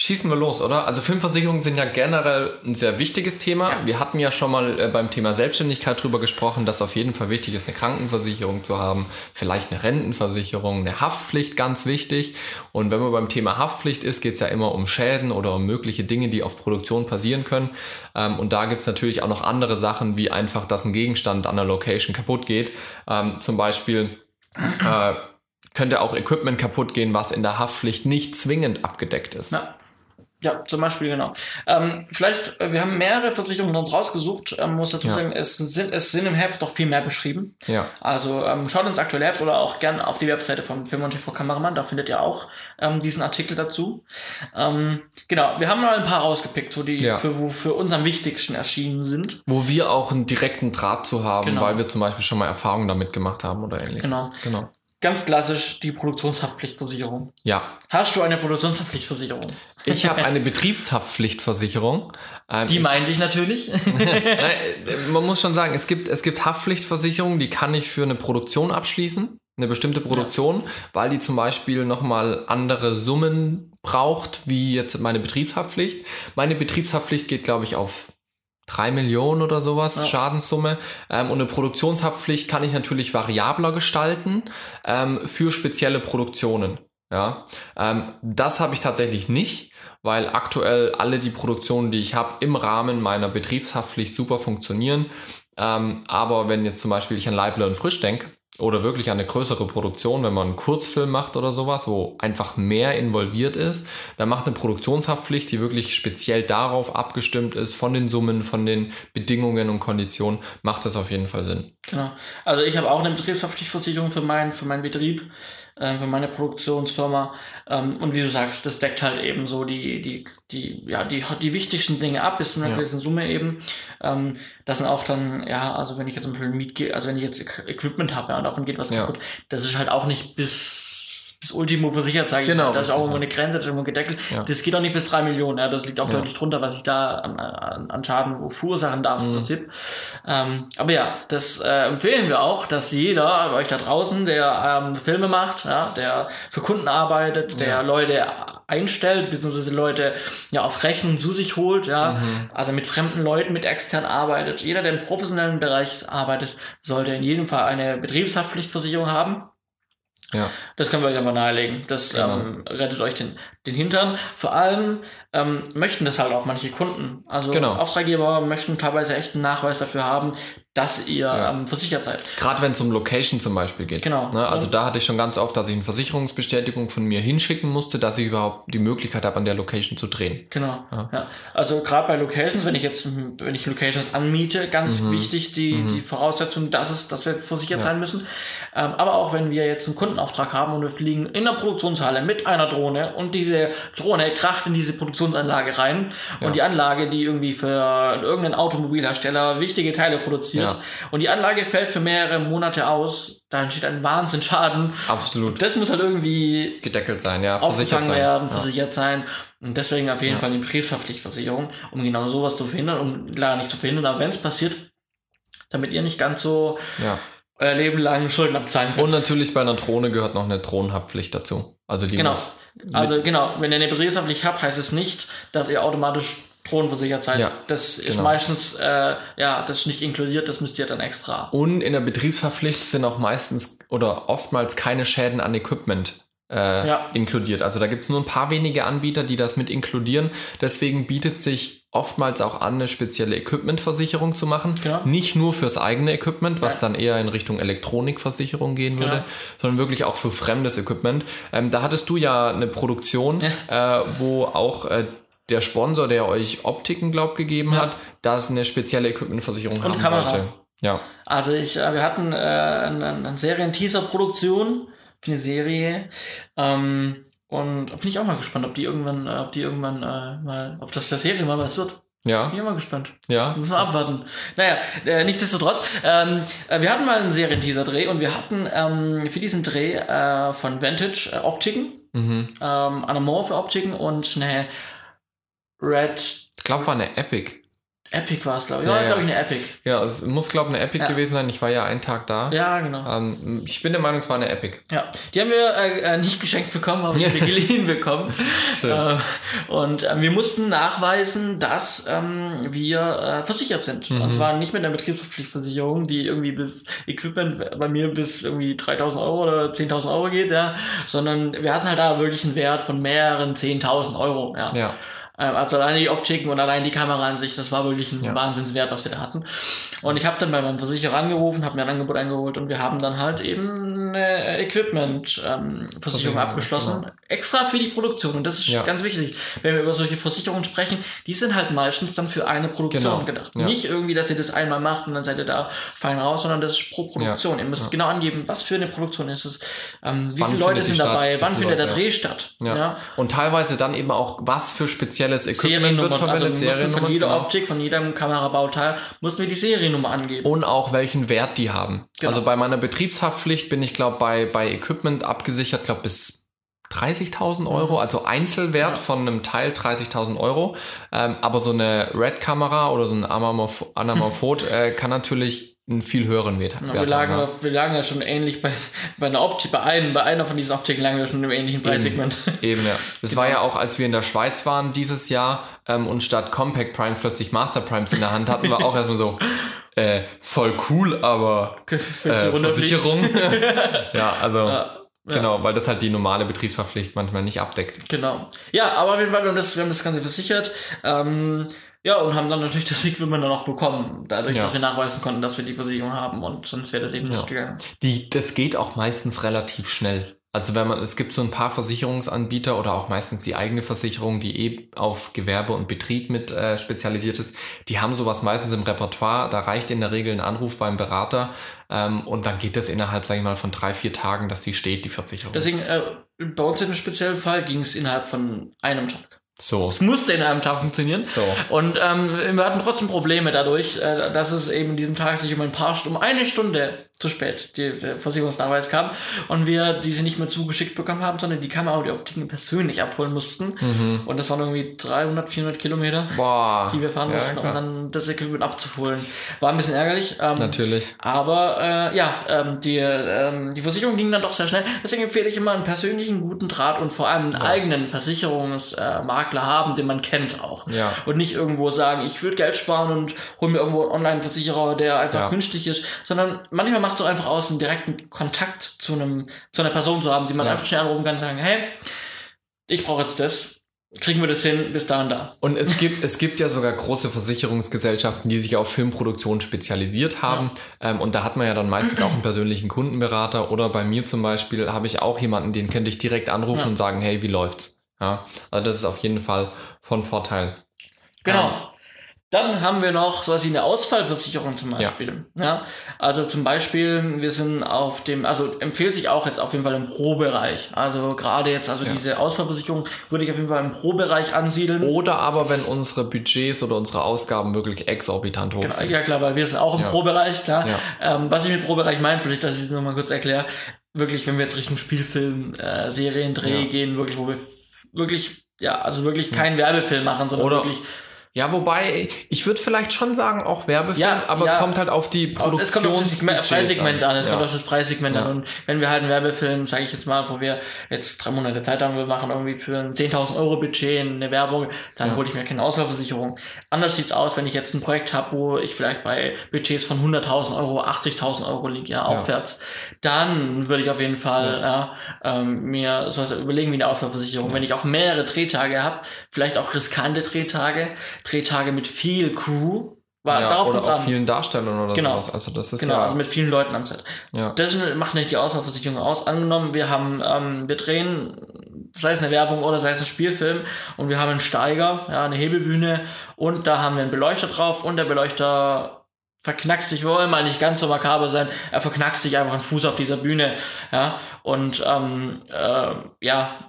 Schießen wir los, oder? Also Filmversicherungen sind ja generell ein sehr wichtiges Thema. Ja. Wir hatten ja schon mal äh, beim Thema Selbstständigkeit drüber gesprochen, dass auf jeden Fall wichtig ist, eine Krankenversicherung zu haben, vielleicht eine Rentenversicherung, eine Haftpflicht, ganz wichtig. Und wenn man beim Thema Haftpflicht ist, geht es ja immer um Schäden oder um mögliche Dinge, die auf Produktion passieren können. Ähm, und da gibt es natürlich auch noch andere Sachen, wie einfach, dass ein Gegenstand an der Location kaputt geht. Ähm, zum Beispiel äh, könnte auch Equipment kaputt gehen, was in der Haftpflicht nicht zwingend abgedeckt ist. Ja. Ja, zum Beispiel, genau. Ähm, vielleicht, äh, wir haben mehrere Versicherungen uns rausgesucht, ähm, muss dazu ja. sagen, es sind, es sind im Heft doch viel mehr beschrieben. Ja. Also ähm, schaut ins aktuelle Heft oder auch gern auf die Webseite von Film und TV Kameramann, da findet ihr auch ähm, diesen Artikel dazu. Ähm, genau, wir haben mal ein paar rausgepickt, so die ja. für, wo für uns am wichtigsten erschienen sind. Wo wir auch einen direkten Draht zu haben, genau. weil wir zum Beispiel schon mal Erfahrungen damit gemacht haben oder ähnliches. Genau. genau. ganz klassisch die Produktionshaftpflichtversicherung. Ja. Hast du eine Produktionshaftpflichtversicherung? Ich habe eine Betriebshaftpflichtversicherung. Ähm, die meinte ich natürlich. [laughs] Nein, man muss schon sagen, es gibt, es gibt Haftpflichtversicherungen, die kann ich für eine Produktion abschließen, eine bestimmte Produktion, ja. weil die zum Beispiel nochmal andere Summen braucht, wie jetzt meine Betriebshaftpflicht. Meine Betriebshaftpflicht geht, glaube ich, auf drei Millionen oder sowas ja. Schadenssumme. Ähm, und eine Produktionshaftpflicht kann ich natürlich variabler gestalten ähm, für spezielle Produktionen. Ja, ähm, das habe ich tatsächlich nicht, weil aktuell alle die Produktionen, die ich habe, im Rahmen meiner Betriebshaftpflicht super funktionieren. Ähm, aber wenn jetzt zum Beispiel ich an Leibler und Frisch denke, oder wirklich eine größere Produktion, wenn man einen Kurzfilm macht oder sowas, wo einfach mehr involviert ist, dann macht eine Produktionshaftpflicht, die wirklich speziell darauf abgestimmt ist, von den Summen, von den Bedingungen und Konditionen, macht das auf jeden Fall Sinn. Genau. Also ich habe auch eine Betriebshaftpflichtversicherung für meinen, für meinen Betrieb äh, für meine Produktionsfirma. Ähm, und wie du sagst, das deckt halt eben so die, die, die, ja, die, die wichtigsten Dinge ab, bis zu einer ja. gewissen Summe eben. Ähm, das sind auch dann, ja, also wenn ich jetzt zum Beispiel Miet, also wenn ich jetzt Equipment habe, ja, davon geht was ja. kaputt, das ist halt auch nicht bis bis Ultimo versichert, sage ich genau, mal. Da ist auch irgendwo eine Grenze, das ist irgendwo gedeckelt. Ja. Das geht auch nicht bis drei Millionen. Ja. Das liegt auch ja. deutlich drunter, was ich da an, an, an Schaden verursachen darf mhm. im Prinzip. Ähm, aber ja, das äh, empfehlen wir auch, dass jeder euch da draußen, der ähm, Filme macht, ja, der für Kunden arbeitet, der ja. Leute einstellt, beziehungsweise Leute ja auf Rechnung zu sich holt, ja, mhm. also mit fremden Leuten, mit extern arbeitet. Jeder, der im professionellen Bereich arbeitet, sollte in jedem Fall eine Betriebshaftpflichtversicherung haben. Ja. Das können wir euch einfach nahelegen. Das genau. ähm, rettet euch den, den Hintern. Vor allem ähm, möchten das halt auch manche Kunden. Also genau. Auftraggeber möchten teilweise echt einen Nachweis dafür haben, dass ihr ja. ähm, versichert seid. Gerade wenn es um Location zum Beispiel geht. Genau. Ne? Also da hatte ich schon ganz oft, dass ich eine Versicherungsbestätigung von mir hinschicken musste, dass ich überhaupt die Möglichkeit habe, an der Location zu drehen. Genau. Ja. ja. Also gerade bei Locations, wenn ich jetzt, wenn ich Locations anmiete, ganz mhm. wichtig die, mhm. die Voraussetzung, dass es, dass wir versichert sein müssen. Ähm, aber auch wenn wir jetzt einen Kundenauftrag haben und wir fliegen in der Produktionshalle mit einer Drohne und diese Drohne kracht in diese Produktionsanlage rein und die Anlage, die irgendwie für irgendeinen Automobilhersteller wichtige Teile produziert, ja. und die Anlage fällt für mehrere Monate aus, da entsteht ein Wahnsinnsschaden. Absolut. Das muss halt irgendwie gedeckelt sein, ja, versichert sein. werden, versichert sein. Und deswegen auf jeden ja. Fall die Betriebshaftpflichtversicherung, um genau sowas zu verhindern, um klar nicht zu verhindern, aber wenn es passiert, damit ihr nicht ganz so ja. euer Leben lang Schulden abzahlen könnt. Und natürlich bei einer Drohne gehört noch eine Drohnenhaftpflicht dazu. Also die genau. Also genau, wenn ihr eine Betriebshaftpflicht habt, heißt es nicht, dass ihr automatisch Drohnenversichert seid. Ja, das ist genau. meistens, äh, ja, das ist nicht inkludiert, das müsst ihr dann extra. Und in der Betriebsverpflicht sind auch meistens oder oftmals keine Schäden an Equipment äh, ja. inkludiert. Also da gibt es nur ein paar wenige Anbieter, die das mit inkludieren. Deswegen bietet sich oftmals auch an, eine spezielle Equipmentversicherung zu machen. Genau. Nicht nur fürs eigene Equipment, was ja. dann eher in Richtung Elektronikversicherung gehen würde, genau. sondern wirklich auch für fremdes Equipment. Ähm, da hattest du ja eine Produktion, ja. Äh, wo auch äh, der Sponsor, der euch Optiken, glaub, gegeben ja. hat, da es eine spezielle Equipmentversicherung haben Kamera. wollte. Ja. Also ich, äh, wir hatten äh, eine, eine Serien-Teaser-Produktion für eine Serie. Ähm, und bin ich auch mal gespannt, ob die irgendwann, äh, ob die irgendwann äh, mal, ob das der Serie mal was wird. Ja. Bin ich mal gespannt. Ja. Müssen wir abwarten. Naja, äh, nichtsdestotrotz, ähm, äh, wir hatten mal einen Serienteaser-Dreh und wir hatten ähm, für diesen Dreh äh, von Vantage Optiken, mhm. ähm, Anamorphe Optiken und eine Red. Ich glaube, war eine Epic. Epic war es, glaube ich. Ja, ja, glaube ich, eine Epic. Ja, es muss, glaube ich, eine Epic ja. gewesen sein. Ich war ja einen Tag da. Ja, genau. Ähm, ich bin der Meinung, es war eine Epic. Ja, die haben wir äh, äh nicht geschenkt bekommen, aber [laughs] wir geliehen bekommen. Äh, und äh, wir mussten nachweisen, dass ähm, wir äh, versichert sind. Mhm. Und zwar nicht mit einer Betriebspflichtversicherung, die irgendwie bis Equipment bei mir bis irgendwie 3000 Euro oder 10.000 Euro geht, ja, sondern wir hatten halt da wirklich einen Wert von mehreren 10.000 Euro. Ja. ja. Ähm, also alleine die Optiken und allein die Kamera an sich, das war wirklich ein ja. Wahnsinnswert, was wir da hatten. Und ich habe dann bei meinem Versicherer angerufen, habe mir ein Angebot eingeholt und wir haben dann halt eben eine Equipment-Versicherung ähm, abgeschlossen, genau. extra für die Produktion. Und das ist ja. ganz wichtig, wenn wir über solche Versicherungen sprechen, die sind halt meistens dann für eine Produktion genau. gedacht. Ja. Nicht irgendwie, dass ihr das einmal macht und dann seid ihr da fein raus, sondern das ist pro Produktion. Ihr müsst genau angeben, was für eine Produktion ist es, ähm, wie wann viele Leute sind dabei, wann findet der Dreh statt. Ja. Und teilweise dann eben auch, was für spezielle spezielles Equipment wird verwendet. Also von jeder genau. Optik, von jedem Kamerabauteil mussten wir die Seriennummer angeben. Und auch welchen Wert die haben. Genau. Also bei meiner Betriebshaftpflicht bin ich, glaube bei, bei Equipment abgesichert, glaube bis 30.000 Euro, mhm. also Einzelwert ja. von einem Teil 30.000 Euro. Ähm, aber so eine Red-Kamera oder so ein Anamorphot [laughs] äh, kann natürlich einen viel höheren Wert, ja, wir lagen, haben. wir lagen ja schon ähnlich bei, bei einer Optik, bei einem, bei einer von diesen Optiken lagen wir schon im ähnlichen Preissegment. Eben, Eben ja. Das genau. war ja auch, als wir in der Schweiz waren dieses Jahr ähm, und statt Compact Prime plötzlich Master Primes in der Hand hatten, wir auch erstmal so, äh, voll cool, aber [laughs] äh, Versicherung. [laughs] ja, also. Ja. Genau, weil das halt die normale Betriebsverpflicht manchmal nicht abdeckt. Genau. Ja, aber auf jeden Fall, wir haben das, wir haben das Ganze versichert. Ähm, ja, und haben dann natürlich das dann auch bekommen, dadurch, ja. dass wir nachweisen konnten, dass wir die Versicherung haben und sonst wäre das eben ja. nicht gegangen. Die, das geht auch meistens relativ schnell. Also wenn man, es gibt so ein paar Versicherungsanbieter oder auch meistens die eigene Versicherung, die eh auf Gewerbe und Betrieb mit äh, spezialisiert ist, die haben sowas meistens im Repertoire. Da reicht in der Regel ein Anruf beim Berater ähm, und dann geht das innerhalb, sage ich mal, von drei, vier Tagen, dass die steht, die Versicherung. Deswegen, äh, bei uns in dem speziellen Fall ging es innerhalb von einem Tag. So. Es musste in einem Tag funktionieren. So. Und ähm, wir hatten trotzdem Probleme dadurch, äh, dass es eben in diesem Tag sich um ein paar Stunden, um eine Stunde zu spät die, der Versicherungsnachweis kam und wir diese nicht mehr zugeschickt bekommen haben, sondern die Kamera und die Optiken persönlich abholen mussten. Mhm. Und das waren irgendwie 300, 400 Kilometer, Boah. die wir fahren ja, mussten, klar. um dann das Equipment abzuholen. War ein bisschen ärgerlich. Ähm, Natürlich. Aber äh, ja, ähm, die, ähm, die Versicherung ging dann doch sehr schnell. Deswegen empfehle ich immer einen persönlichen guten Draht und vor allem einen ja. eigenen Versicherungsmakler haben, den man kennt auch. Ja. Und nicht irgendwo sagen, ich würde Geld sparen und hole mir irgendwo einen Online-Versicherer, der einfach günstig ist, sondern manchmal macht auch einfach aus, einen direkten Kontakt zu einem, zu einer Person zu haben, die man ja. einfach schnell anrufen kann und sagen, hey, ich brauche jetzt das. Kriegen wir das hin bis da und da. Und es [laughs] gibt, es gibt ja sogar große Versicherungsgesellschaften, die sich auf Filmproduktion spezialisiert haben. Ja. Ähm, und da hat man ja dann meistens auch einen persönlichen Kundenberater. Oder bei mir zum Beispiel habe ich auch jemanden, den könnte ich direkt anrufen ja. und sagen, hey, wie läuft's? Ja, also das ist auf jeden Fall von Vorteil. Genau. Ähm, dann haben wir noch sowas wie eine Ausfallversicherung zum Beispiel. Ja. ja. Also zum Beispiel, wir sind auf dem, also empfiehlt sich auch jetzt auf jeden Fall im Pro-Bereich. Also gerade jetzt, also ja. diese Ausfallversicherung würde ich auf jeden Fall im Pro-Bereich ansiedeln. Oder aber wenn unsere Budgets oder unsere Ausgaben wirklich exorbitant hoch genau, sind. Ja klar, weil wir sind auch im ja. Pro-Bereich, klar. Ähm, was ich mit Pro-Bereich meine, vielleicht, dass ich es nochmal kurz erkläre. Wirklich, wenn wir jetzt Richtung Spielfilm, äh, Seriendreh gehen, wirklich, wo wir wirklich, ja, also wirklich keinen Werbefilm machen, sondern oder wirklich ja, wobei, ich würde vielleicht schon sagen, auch Werbefilm, ja, aber ja. es kommt halt auf die Produktion. Es kommt auf das Preissegment an. Es ja. kommt auf das Preissegment an. Und wenn wir halt einen Werbefilm, sage ich jetzt mal, wo wir jetzt drei Monate Zeit haben, wir machen irgendwie für ein 10.000 Euro Budget eine Werbung, dann hole ich mir keine Auswahlversicherung. Anders sieht's aus, wenn ich jetzt ein Projekt habe, wo ich vielleicht bei Budgets von 100.000 Euro, 80.000 Euro liege, ja, aufwärts, dann würde ich auf jeden Fall ja. ähm, mir sowas überlegen wie eine Auswahlversicherung. Wenn ich auch mehrere Drehtage habe, vielleicht auch riskante Drehtage, Drehtage mit viel Crew. War, ja, darauf oder auch an. vielen Darstellern oder genau. sowas. Also das ist genau, ja also mit vielen Leuten am Set. Ja. Das macht nicht die Auswahlversicherung aus. Angenommen, wir haben, ähm, wir drehen, sei es eine Werbung oder sei es ein Spielfilm und wir haben einen Steiger, ja, eine Hebebühne und da haben wir einen Beleuchter drauf und der Beleuchter verknackst sich, wollen mal nicht ganz so makaber sein, er verknackst sich einfach einen Fuß auf dieser Bühne, ja, und ähm, äh, ja,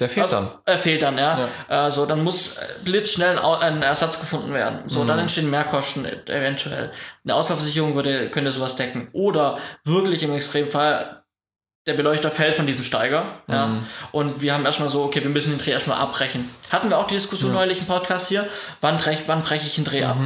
der fehlt also, dann. Er fehlt dann, ja. ja. Äh, so, dann muss blitzschnell ein, Ersatz gefunden werden. So, mhm. dann entstehen Mehrkosten eventuell. Eine Ausfallversicherung würde, könnte sowas decken. Oder wirklich im Extremfall, der Beleuchter fällt von diesem Steiger. Mhm. Ja. Und wir haben erstmal so, okay, wir müssen den Dreh erstmal abbrechen. Hatten wir auch die Diskussion mhm. neulich im Podcast hier. Wann, brech, wann breche ich den Dreh ab?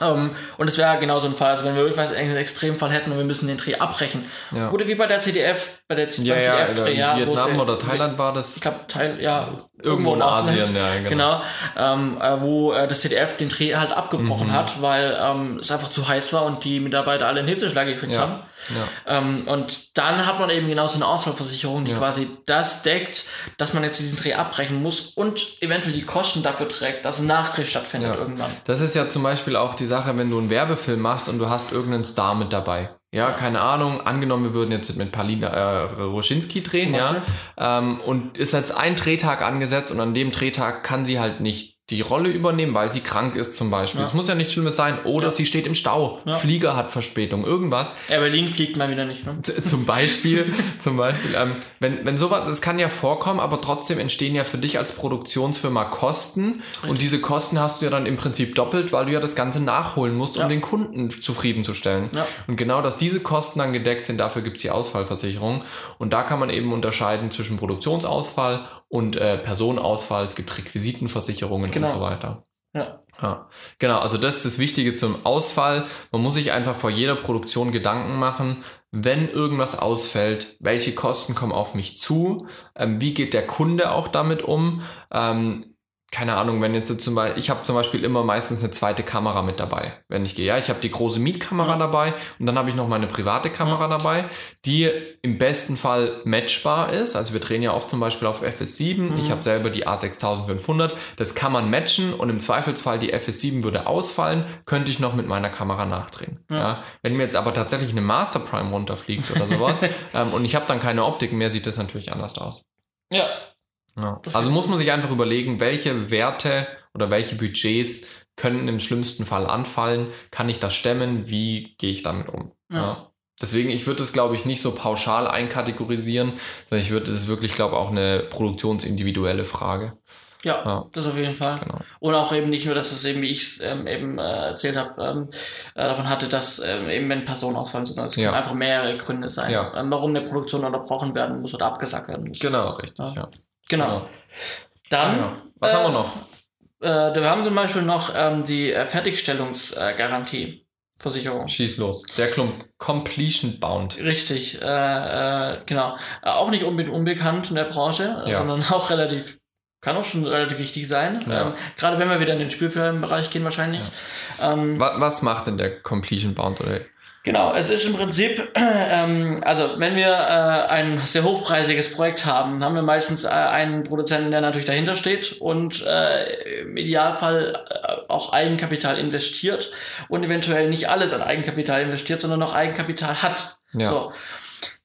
Um, ähm, und es wäre genauso ein Fall, also wenn wir irgendwas einen Extremfall hätten und wir müssen den Dreh abbrechen. Ja. Oder wie bei der CDF, bei der ja, CDF-Dreh, ja, Vietnam oder Thailand war das. Ich glaube, Teil, ja, irgendwo in Asien, ja, [laughs] genau. genau ähm, äh, wo äh, das CDF den Dreh halt abgebrochen mhm. hat, weil ähm, es einfach zu heiß war und die Mitarbeiter alle einen Hitzeschlag gekriegt ja. haben. Ja. Ähm, und dann hat man eben genau so eine Ausfallversicherung, die ja. quasi das deckt, dass man jetzt diesen Dreh abbrechen muss und eventuell die Kosten dafür trägt, dass ein Nachdreh stattfindet irgendwann. Das ist ja zum Beispiel auch die Sache, wenn du einen Werbefilm machst und du hast irgendeinen Star mit dabei. Ja, keine Ahnung. Angenommen, wir würden jetzt mit Palina äh, Roschinski drehen, ja. Ähm, und ist jetzt ein Drehtag angesetzt und an dem Drehtag kann sie halt nicht die Rolle übernehmen, weil sie krank ist zum Beispiel. Es muss ja nichts Schlimmes sein. Oder Ja. sie steht im Stau, Ja. Flieger hat Verspätung, irgendwas. Ja, Berlin fliegt mal wieder nicht, ne? Zum Beispiel, [laughs] zum Beispiel, ähm, wenn, wenn sowas, es kann ja vorkommen, aber trotzdem entstehen ja für dich als Produktionsfirma Kosten und diese Kosten hast du ja dann im Prinzip doppelt, weil du ja das Ganze nachholen musst, um Ja. den Kunden zufriedenzustellen. Ja. Und genau, dass diese Kosten dann gedeckt sind, dafür gibt's die Ausfallversicherung. Und da kann man eben unterscheiden zwischen Produktionsausfall und äh, Personenausfall. Es gibt Requisitenversicherungen Genau. und so weiter. Ja. Ja, genau. Also das ist das Wichtige zum Ausfall. Man muss sich einfach vor jeder Produktion Gedanken machen, wenn irgendwas ausfällt, welche Kosten kommen auf mich zu, ähm, wie geht der Kunde auch damit um. Ähm, keine Ahnung, wenn jetzt zum Beispiel, ich habe zum Beispiel immer meistens eine zweite Kamera mit dabei, wenn ich gehe. Ja, ich habe die große Mietkamera Ja. dabei und dann habe ich noch meine private Kamera dabei, die im besten Fall matchbar ist. Also wir drehen ja oft zum Beispiel auf FS7. Ich Mhm. habe selber die A6500. Das kann man matchen und im Zweifelsfall die FS7 würde ausfallen, könnte ich noch mit meiner Kamera nachdrehen. Ja. Ja. Wenn mir jetzt aber tatsächlich eine Master Prime runterfliegt oder sowas [laughs] ähm, und ich habe dann keine Optik mehr, sieht das natürlich anders aus. Ja. Ja. Also muss man sich einfach überlegen, welche Werte oder welche Budgets können im schlimmsten Fall anfallen. Kann ich das stemmen? Wie gehe ich damit um? Ja. Deswegen, ich würde es, glaube ich, nicht so pauschal einkategorisieren, sondern ich würde, es ist wirklich, glaube ich, auch eine produktionsindividuelle Frage. Ja, Ja. das auf jeden Fall. Genau. Und auch eben nicht nur, dass es eben, wie ich es ähm, eben äh, erzählt habe, ähm, äh, davon hatte, dass ähm, eben wenn Personen ausfallen, sondern es Ja. können einfach mehrere Gründe sein, Ja. ähm, warum eine Produktion unterbrochen werden muss oder abgesagt werden muss. Genau, richtig, ja. Ja. Genau. Genau. Dann, Ja. Was äh, haben wir noch? Äh, wir haben zum Beispiel noch ähm, die äh, Fertigstellungsgarantie. Versicherung. Schieß los. Der Klump Completion Bound. Richtig, äh, äh, genau. Äh, auch nicht unbedingt unbekannt in der Branche, äh, Ja. sondern [laughs] auch relativ, kann auch schon relativ wichtig sein. Ja. Ähm, Gerade wenn wir wieder in den Spielfilmbereich gehen wahrscheinlich. Ähm, Was, was macht denn der Completion Bound? Oder? Genau, es ist im Prinzip, [clears throat] ähm, also wenn wir äh, ein sehr hochpreisiges Projekt haben, haben wir meistens äh, einen Produzenten, der natürlich dahinter steht und äh, im Idealfall äh, auch Eigenkapital investiert und eventuell nicht alles an Eigenkapital investiert, sondern noch Eigenkapital hat. Ja. So.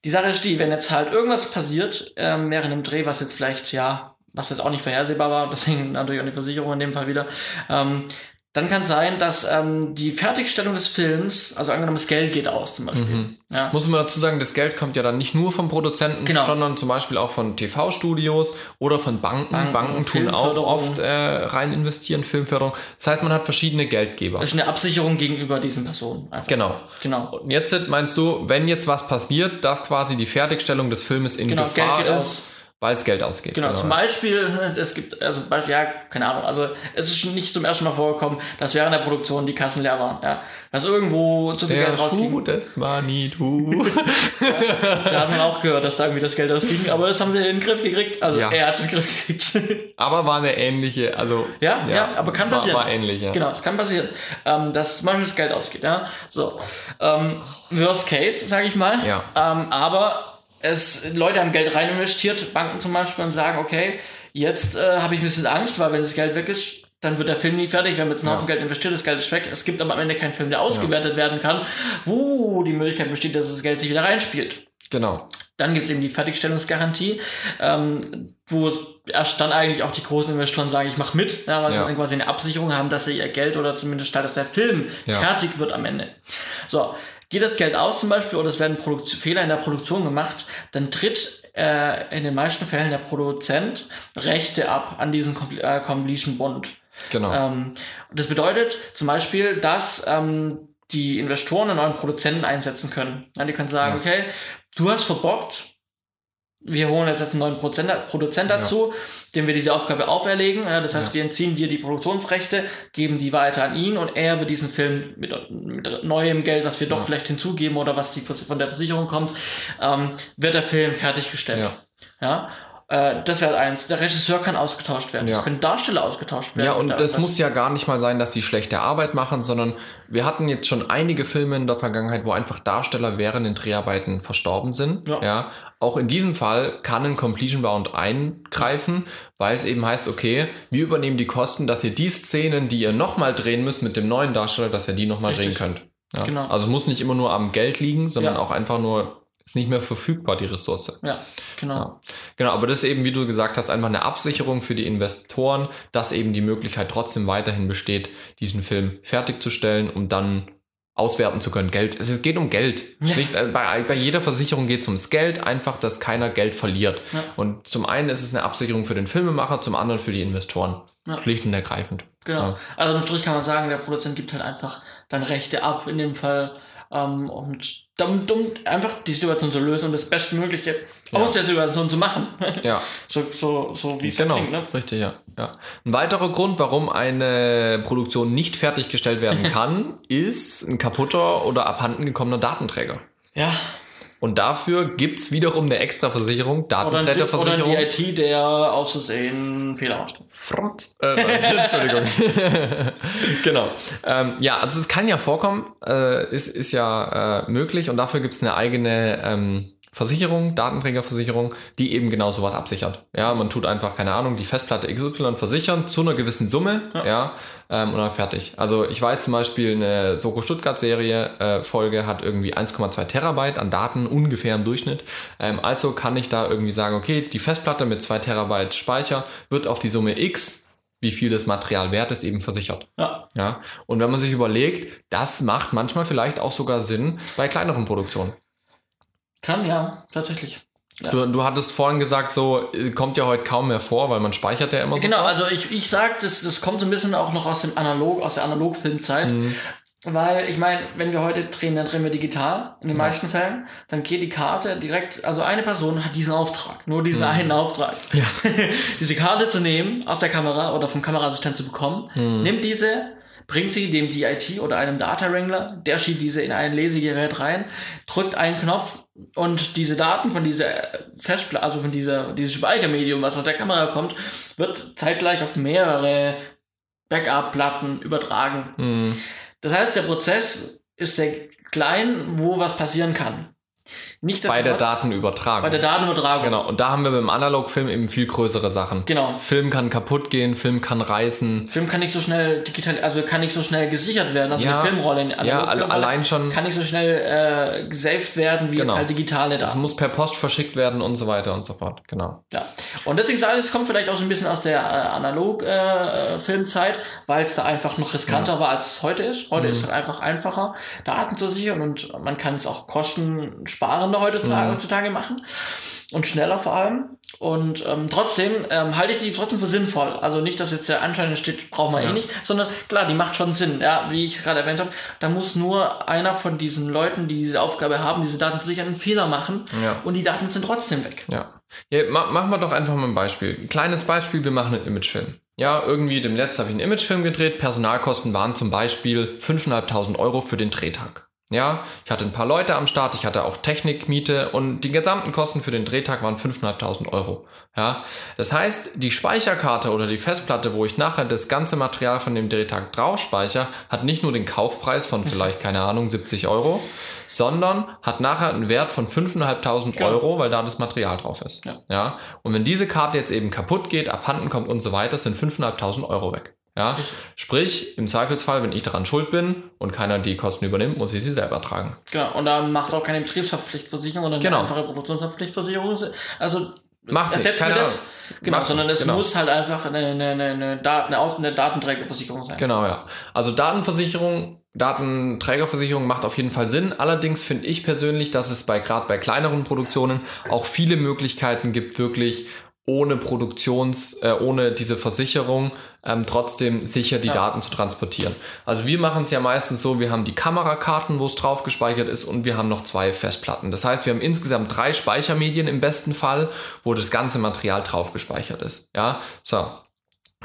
Die Sache ist die, wenn jetzt halt irgendwas passiert ähm, während dem Dreh, was jetzt vielleicht, ja, was jetzt auch nicht vorhersehbar war, [laughs] deswegen natürlich auch die Versicherung in dem Fall wieder, ähm, dann kann sein, dass ähm, die Fertigstellung des Films, also angenommen, das Geld geht aus zum Beispiel. Mhm. Ja. Muss man dazu sagen, das Geld kommt ja dann nicht nur vom Produzenten, Genau. sondern zum Beispiel auch von TV-Studios oder von Banken. Banken, Banken, tun auch oft äh, rein investieren, Filmförderung. Das heißt, man hat verschiedene Geldgeber. Das ist eine Absicherung gegenüber diesen Personen. Einfach. Genau. Genau. Und jetzt meinst du, wenn jetzt was passiert, dass quasi die Fertigstellung des Filmes in Genau, Gefahr ist. Weil es Geld ausgeht. Genau, zum Beispiel, es gibt, also Beispiel, ja, keine Ahnung, also es ist nicht zum ersten Mal vorgekommen, dass während der Produktion die Kassen leer waren, ja. Dass irgendwo zu viel Der Geld rausging. Schuh des Manitou. [laughs] Da hat man auch gehört, dass da irgendwie das Geld ausging, aber das haben sie in den Griff gekriegt. Also Ja. er hat es in den Griff gekriegt. [laughs] Aber war eine ähnliche, also. Ja, ja, aber kann war- passieren. War ähnlich, ja. Genau, es kann passieren, ähm, dass zum Beispiel das Geld ausgeht. Ja? So, ähm, Worst Case, sage ich mal. Ja. Ähm, aber es Leute haben Geld rein investiert, Banken zum Beispiel, und sagen, okay, jetzt äh, habe ich ein bisschen Angst, weil wenn das Geld weg ist, dann wird der Film nie fertig. Wir haben jetzt einen Ja. Haufen Geld investiert, das Geld ist weg. Es gibt aber am Ende keinen Film, der ausgewertet werden kann, wo die Möglichkeit besteht, dass das Geld sich wieder reinspielt. Genau. Dann gibt's eben die Fertigstellungsgarantie, ähm, wo erst dann eigentlich auch die großen Investoren sagen, ich mache mit, ja, weil Ja. sie dann quasi eine Absicherung haben, dass sie ihr Geld oder zumindest statt, dass der Film Ja. fertig wird am Ende. So, geht das Geld aus zum Beispiel oder es werden Produkt Fehler in der Produktion gemacht, dann tritt äh, in den meisten Fällen der Produzent Rechte ab an diesen Compl äh, Completion Bond. Genau. Ähm, das bedeutet zum Beispiel, dass ähm, die Investoren einen neuen Produzenten einsetzen können. Ja, die können sagen, Ja. okay, du hast verbockt, wir holen jetzt einen neuen Produzent, dazu, dem wir diese Aufgabe auferlegen. Ja, das heißt, Ja. wir entziehen dir die Produktionsrechte, geben die weiter an ihn und er wird diesen Film mit, mit neuem Geld, was wir doch Ja. vielleicht hinzugeben oder was die, von der Versicherung kommt, ähm, wird der Film fertiggestellt. Ja. Äh, das wäre eins. Der Regisseur kann ausgetauscht werden. Ja. Es können Darsteller ausgetauscht werden. Ja, und Da- das muss ja gar nicht mal sein, dass die schlechte Arbeit machen, sondern wir hatten jetzt schon einige Filme in der Vergangenheit, wo einfach Darsteller während den Dreharbeiten verstorben sind. Ja. Auch in diesem Fall kann ein Completion Bound eingreifen, weil es eben heißt, okay, wir übernehmen die Kosten, dass ihr die Szenen, die ihr nochmal drehen müsst mit dem neuen Darsteller, dass ihr die nochmal drehen könnt. Ja. Genau. Also es muss nicht immer nur am Geld liegen, sondern Ja. auch einfach nur Ist nicht mehr verfügbar, die Ressource. Ja, genau. Ja. Genau, aber das ist eben, wie du gesagt hast, einfach eine Absicherung für die Investoren, dass eben die Möglichkeit trotzdem weiterhin besteht, diesen Film fertigzustellen, um dann auswerten zu können. Geld. Es geht um Geld. Ja. Schlicht, äh, bei, bei jeder Versicherung geht es ums Geld, einfach, dass keiner Geld verliert. Ja. Und zum einen ist es eine Absicherung für den Filmemacher, zum anderen für die Investoren. Ja. Schlicht und ergreifend. Genau. Also im Strich kann man sagen, der Produzent gibt halt einfach dann Rechte ab in dem Fall. Ähm, und um, um einfach die Situation zu lösen und das Bestmögliche Ja. aus der Situation zu machen. Ja. [laughs] so, so, so wie es Genau, klingt, ne? richtig, ja. ja. Ein weiterer Grund, warum eine Produktion nicht fertiggestellt werden [laughs] kann, ist ein kaputter oder abhanden gekommener Datenträger. Ja. Und dafür gibt's wiederum eine extra Versicherung, Oder, Datenträgerversicherung. die IT, der aus Versehen Fehler macht. Frotz. Äh, [laughs] Entschuldigung. [laughs] genau. Ähm, ja, also es kann ja vorkommen, äh, ist, ist ja äh, möglich und dafür gibt's eine eigene ähm, Versicherung, Datenträgerversicherung, die eben genau sowas absichert. Ja, man tut einfach, keine Ahnung, die Festplatte XY versichern zu einer gewissen Summe, ja, Ja. ähm, und dann fertig. Also ich weiß zum Beispiel, eine Soko Stuttgart-Serie äh, Folge hat irgendwie 1,2 Terabyte an Daten, ungefähr im Durchschnitt. Ähm, also kann ich da irgendwie sagen, okay, die Festplatte mit 2 Terabyte Speicher wird auf die Summe X, wie viel das Material wert ist, eben versichert. Ja. Ja, und wenn man sich überlegt, das macht manchmal vielleicht auch sogar Sinn bei kleineren Produktionen. Kann, ja, tatsächlich. Ja. Du, du hattest vorhin gesagt, so äh, kommt ja heute kaum mehr vor, weil man speichert ja immer so. Genau, also ich, ich sag, das, das kommt so ein bisschen auch noch aus dem Analog, aus der Analogfilmzeit. Mhm. Weil, ich meine, wenn wir heute drehen, dann drehen wir digital, in den Ja. meisten Fällen. Dann geht die Karte direkt, also eine Person hat diesen Auftrag, nur diesen Mhm. einen Auftrag. Ja. [laughs] diese Karte zu nehmen, aus der Kamera oder vom Kameraassistent zu bekommen, Mhm. nimmt diese, bringt sie dem DIT oder einem Data Wrangler, der schiebt diese in ein Lesegerät rein, drückt einen Knopf und diese Daten von dieser Festplatte, also von dieser, dieses Speichermedium, was aus der Kamera kommt, wird zeitgleich auf mehrere Backup-Platten übertragen. Mhm. Das heißt, der Prozess ist sehr klein, wo was passieren kann. Nicht Bei der Daten Datenübertragung. bei der Datenübertragung. genau, und da haben wir beim Analogfilm eben viel größere Sachen. Genau. Film kann kaputt gehen, Film kann reißen. Film kann nicht so schnell digital, also kann nicht so schnell gesichert werden, also Ja. eine Filmrolle, eine Ja, Analogfilmrolle allein schon, kann nicht so schnell äh, gesaved werden wie Genau. jetzt halt digitale es Daten. muss per Post verschickt werden und so weiter und so fort. Genau. Ja. Und deswegen sage ich, es kommt vielleicht auch so ein bisschen aus der äh, Analog-Filmzeit, weil es da einfach noch riskanter war, als es heute ist. Heute Mhm. ist es halt einfach einfacher, Daten zu sichern und man kann es auch kostensparender heutzutage, Mhm. heutzutage machen und schneller vor allem. Und ähm, trotzdem ähm, halte ich die trotzdem für sinnvoll. Also nicht, dass jetzt der Anschein steht, braucht man Ja. eh nicht, sondern klar, die macht schon Sinn. Ja, wie ich gerade erwähnt habe, da muss nur einer von diesen Leuten, die diese Aufgabe haben, diese Daten zu sichern, einen Fehler machen Ja. und die Daten sind trotzdem weg. Ja. ja ma machen wir doch einfach mal ein Beispiel. Ein kleines Beispiel, wir machen einen Imagefilm. Ja, irgendwie dem letzten habe ich einen Imagefilm gedreht. Personalkosten waren zum Beispiel 5.500 Euro für den Drehtag. Ja, ich hatte ein paar Leute am Start, ich hatte auch Technikmiete und die gesamten Kosten für den Drehtag waren 5.500 Euro. Ja, das heißt, die Speicherkarte oder die Festplatte, wo ich nachher das ganze Material von dem Drehtag drauf speichere, hat nicht nur den Kaufpreis von vielleicht, keine Ahnung, 70 Euro, sondern hat nachher einen Wert von 5.500 Genau. Euro, weil da das Material drauf ist. Ja. ja. Und wenn diese Karte jetzt eben kaputt geht, abhanden kommt und so weiter, sind 5.500 Euro weg. Ja. Sprich, im Zweifelsfall, wenn ich daran schuld bin und keiner die Kosten übernimmt, muss ich sie selber tragen. Genau, und da macht auch keine Betriebshaftpflichtversicherung oder eine Genau. einfache Produktionshaftpflichtversicherung. Also Macht nicht, ersetzt keine das. Genau, Macht sondern nicht, es genau. muss halt einfach eine, eine, eine, eine Datenträgerversicherung sein. Genau, ja. Also Datenversicherung, Datenträgerversicherung macht auf jeden Fall Sinn. Allerdings finde ich persönlich, dass es bei gerade bei kleineren Produktionen auch viele Möglichkeiten gibt, wirklich ohne Produktions, äh, ohne diese Versicherung ähm, trotzdem sicher die Ja. Daten zu transportieren. Also wir machen es ja meistens so, wir haben die Kamerakarten, wo es drauf gespeichert ist und wir haben noch zwei Festplatten. Das heißt, wir haben insgesamt drei Speichermedien im besten Fall, wo das ganze Material drauf gespeichert ist. Ja, so.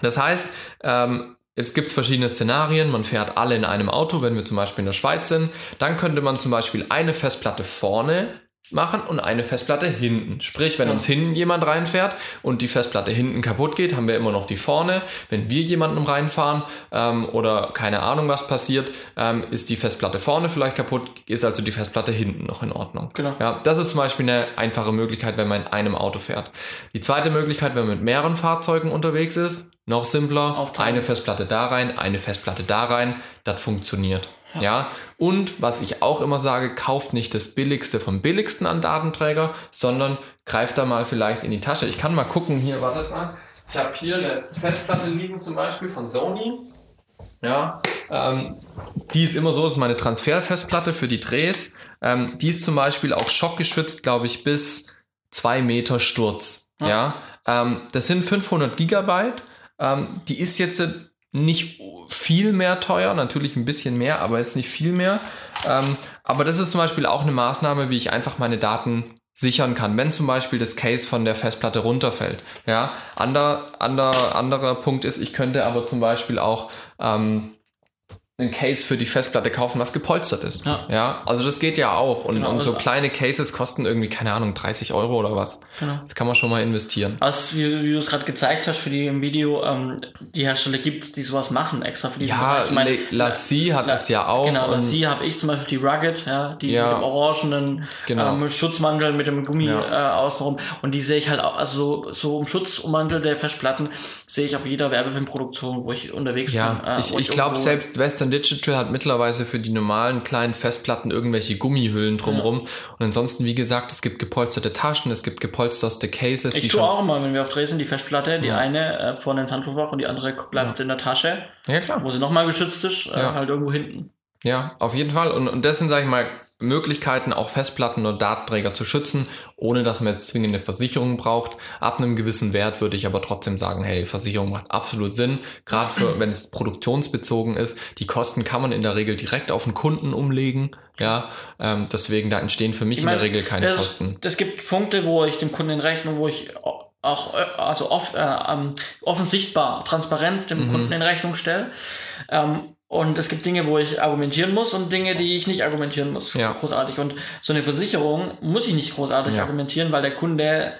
Das heißt, ähm, Jetzt gibt es verschiedene Szenarien. Man fährt alle in einem Auto, wenn wir zum Beispiel in der Schweiz sind. Dann könnte man zum Beispiel eine Festplatte vorne machen und eine Festplatte hinten. Sprich, wenn uns hinten jemand reinfährt und die Festplatte hinten kaputt geht, haben wir immer noch die vorne. Wenn wir jemanden reinfahren ähm, oder keine Ahnung was passiert, ähm, ist die Festplatte vorne vielleicht kaputt, ist also die Festplatte hinten noch in Ordnung. Genau. Ja, das ist zum Beispiel eine einfache Möglichkeit, wenn man in einem Auto fährt. Die zweite Möglichkeit, wenn man mit mehreren Fahrzeugen unterwegs ist, noch simpler, Aufteilen. eine Festplatte da rein, eine Festplatte da rein, das funktioniert. Ja. ja. Und was ich auch immer sage, kauft nicht das Billigste vom Billigsten an Datenträger, sondern greift da mal vielleicht in die Tasche. Ich kann mal gucken, hier, wartet mal. Ich habe hier eine Festplatte liegen, zum Beispiel von Sony. Ja, ähm, die ist immer so, das ist meine Transferfestplatte für die Drehs. Ähm, die ist zum Beispiel auch schockgeschützt, glaube ich, bis zwei Meter Sturz. Ja, ja? Ähm, das sind 500 Gigabyte. Ähm, die ist jetzt nicht viel mehr teuer, natürlich ein bisschen mehr, aber jetzt nicht viel mehr. Ähm, aber das ist zum Beispiel auch eine Maßnahme, wie ich einfach meine Daten sichern kann, wenn zum Beispiel das Case von der Festplatte runterfällt. Ja, ander, ander, anderer Punkt ist, ich könnte aber zum Beispiel auch ähm, einen Case für die Festplatte kaufen, was gepolstert ist. Ja, ja also das geht ja auch. Und, genau, und so kleine Cases kosten irgendwie, keine Ahnung, 30 Euro oder was. Genau. Das kann man schon mal investieren. Also wie, wie du es gerade gezeigt hast für die im Video, ähm, die Hersteller gibt die sowas machen, extra für die Ja, ich mein, Lassie hat La, das ja auch. Genau, Lassie habe ich zum Beispiel die Rugged, ja, die ja, mit dem orangenen genau. ähm, Schutzmantel mit dem Gummi ja. äh, außenrum. Und die sehe ich halt auch, also so, so im Schutzmantel der Festplatten sehe ich auf jeder Werbefilmproduktion, wo ich unterwegs ja, bin. Äh, ich ich glaube selbst Western Digital hat mittlerweile für die normalen kleinen Festplatten irgendwelche Gummihüllen drumrum. Ja. Und ansonsten, wie gesagt, es gibt gepolsterte Taschen, es gibt gepolsterte Cases. Ich tue auch immer, wenn wir auf Dreh sind, die Festplatte, die ja. eine äh, vorne ins Handschuhfach und die andere bleibt ja. in der Tasche. Ja, klar. Wo sie nochmal geschützt ist, äh, halt irgendwo hinten. Ja, auf jeden Fall. Und, und das sind, sag ich mal, Möglichkeiten, auch Festplatten oder Datenträger zu schützen, ohne dass man jetzt zwingende Versicherung braucht. Ab einem gewissen Wert würde ich aber trotzdem sagen, hey, Versicherung macht absolut Sinn, gerade für, wenn es produktionsbezogen ist. Die Kosten kann man in der Regel direkt auf den Kunden umlegen. Ja, ähm, deswegen da entstehen für mich ich meine, in der Regel keine das, Kosten. Es gibt Punkte, wo ich dem Kunden in Rechnung, wo ich auch äh, also oft äh, ähm, offen sichtbar, transparent dem mhm. Kunden in Rechnung stelle. Ähm, und es gibt Dinge, wo ich argumentieren muss und Dinge, die ich nicht argumentieren muss. Ja. Großartig. Und so eine Versicherung muss ich nicht großartig ja. argumentieren, weil der Kunde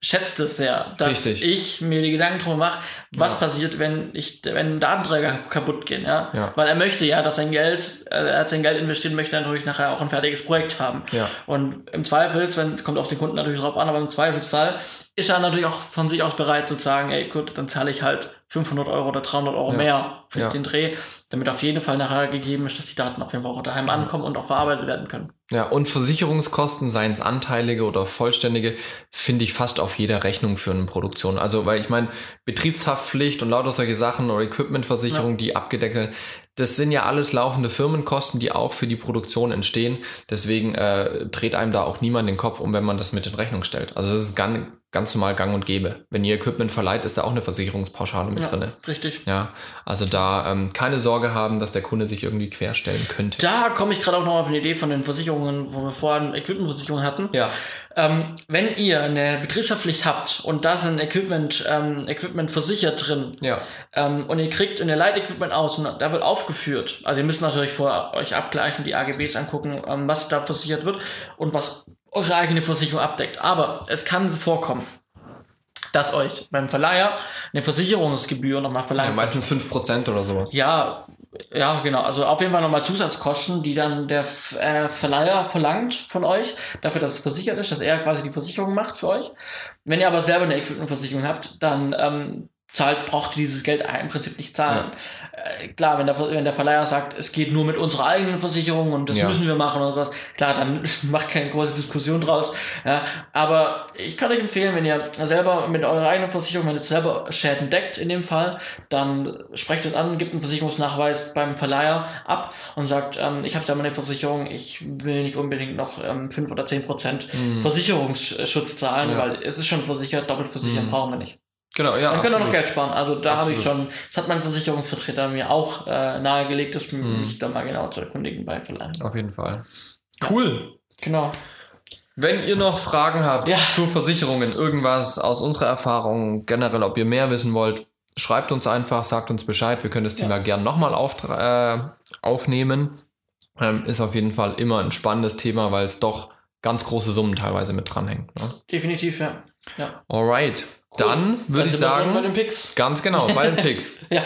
schätzt es sehr, dass Richtig. ich mir die Gedanken drum mache, was ja. passiert, wenn ich, wenn Datenträger kaputt gehen, ja? ja? Weil er möchte ja, dass sein Geld, äh, er hat sein Geld investiert, möchte natürlich nachher auch ein fertiges Projekt haben. Ja. Und im Zweifel, wenn, kommt auf den Kunden natürlich drauf an, aber im Zweifelsfall ist er natürlich auch von sich aus bereit zu sagen, ey, gut, dann zahle ich halt 500 Euro oder 300 Euro mehr für den Dreh, damit auf jeden Fall nachher gegeben ist, dass die Daten auf jeden Fall auch daheim ankommen und auch verarbeitet werden können. Ja, und Versicherungskosten, seien es anteilige oder vollständige, finde ich fast auf jeder Rechnung für eine Produktion. Also, weil ich meine, Betriebshaftpflicht und lauter solche Sachen oder Equipmentversicherung, ja. die abgedeckt sind, das sind ja alles laufende Firmenkosten, die auch für die Produktion entstehen. Deswegen äh, dreht einem da auch niemand den Kopf um, wenn man das mit in Rechnung stellt. Also das ist ganz, ganz normal gang und gäbe. Wenn ihr Equipment verleiht, ist da auch eine Versicherungspauschale mit ja, drin. Richtig. Ja, also da ähm, keine Sorge haben, dass der Kunde sich irgendwie querstellen könnte. Da komme ich gerade auch noch auf eine Idee von den Versicherungen, wo wir vorhin Equipmentversicherungen hatten. Ja. Ähm, wenn ihr eine Betriebshaftpflicht habt und da sind Equipment, ähm, Equipment versichert drin ja. ähm, und ihr kriegt eine Leitequipment aus und da wird aufgeführt, also ihr müsst natürlich vor euch abgleichen, die AGBs angucken, ähm, was da versichert wird und was eure eigene Versicherung abdeckt. Aber es kann vorkommen, dass euch beim Verleiher eine Versicherungsgebühr nochmal verlangt. Ja, meistens 5% oder sowas. Ja, ja, genau. Also auf jeden Fall nochmal Zusatzkosten, die dann der äh, Verleiher verlangt von euch, dafür, dass es versichert ist, dass er quasi die Versicherung macht für euch. Wenn ihr aber selber eine Equipmentversicherung habt, dann ähm, zahlt, braucht dieses Geld im Prinzip nicht zahlen. Ja. Äh, klar, wenn der, wenn der Verleiher sagt, es geht nur mit unserer eigenen Versicherung und das ja. müssen wir machen oder sowas, klar, dann [laughs] macht keine große Diskussion draus. Ja, aber ich kann euch empfehlen, wenn ihr selber mit eurer eigenen Versicherung, wenn ihr selber Schäden deckt in dem Fall, dann sprecht es an, gibt einen Versicherungsnachweis beim Verleiher ab und sagt, ähm, ich habe selber eine Versicherung, ich will nicht unbedingt noch ähm, 5 oder 10 Prozent mhm. Versicherungsschutz zahlen, ja. weil es ist schon versichert, doppelt versichern mhm. brauchen wir nicht. Genau, ja. Dann können wir noch Geld sparen. Also da habe ich schon, das hat mein Versicherungsvertreter mir auch äh, nahegelegt, das hm. mich da mal genau zu erkundigen bei Verleihen. Auf jeden Fall. Cool. Genau. Wenn ihr noch Fragen habt ja. zu Versicherungen, irgendwas aus unserer Erfahrung, generell, ob ihr mehr wissen wollt, schreibt uns einfach, sagt uns Bescheid. Wir können das Thema ja. gern nochmal auf, äh, aufnehmen. Ähm, ist auf jeden Fall immer ein spannendes Thema, weil es doch ganz große Summen teilweise mit dranhängen. Ne? Definitiv, ja. ja. Alright. Cool. Dann würde ich sagen, bei den Picks. ganz genau, bei den Picks. [laughs] ja.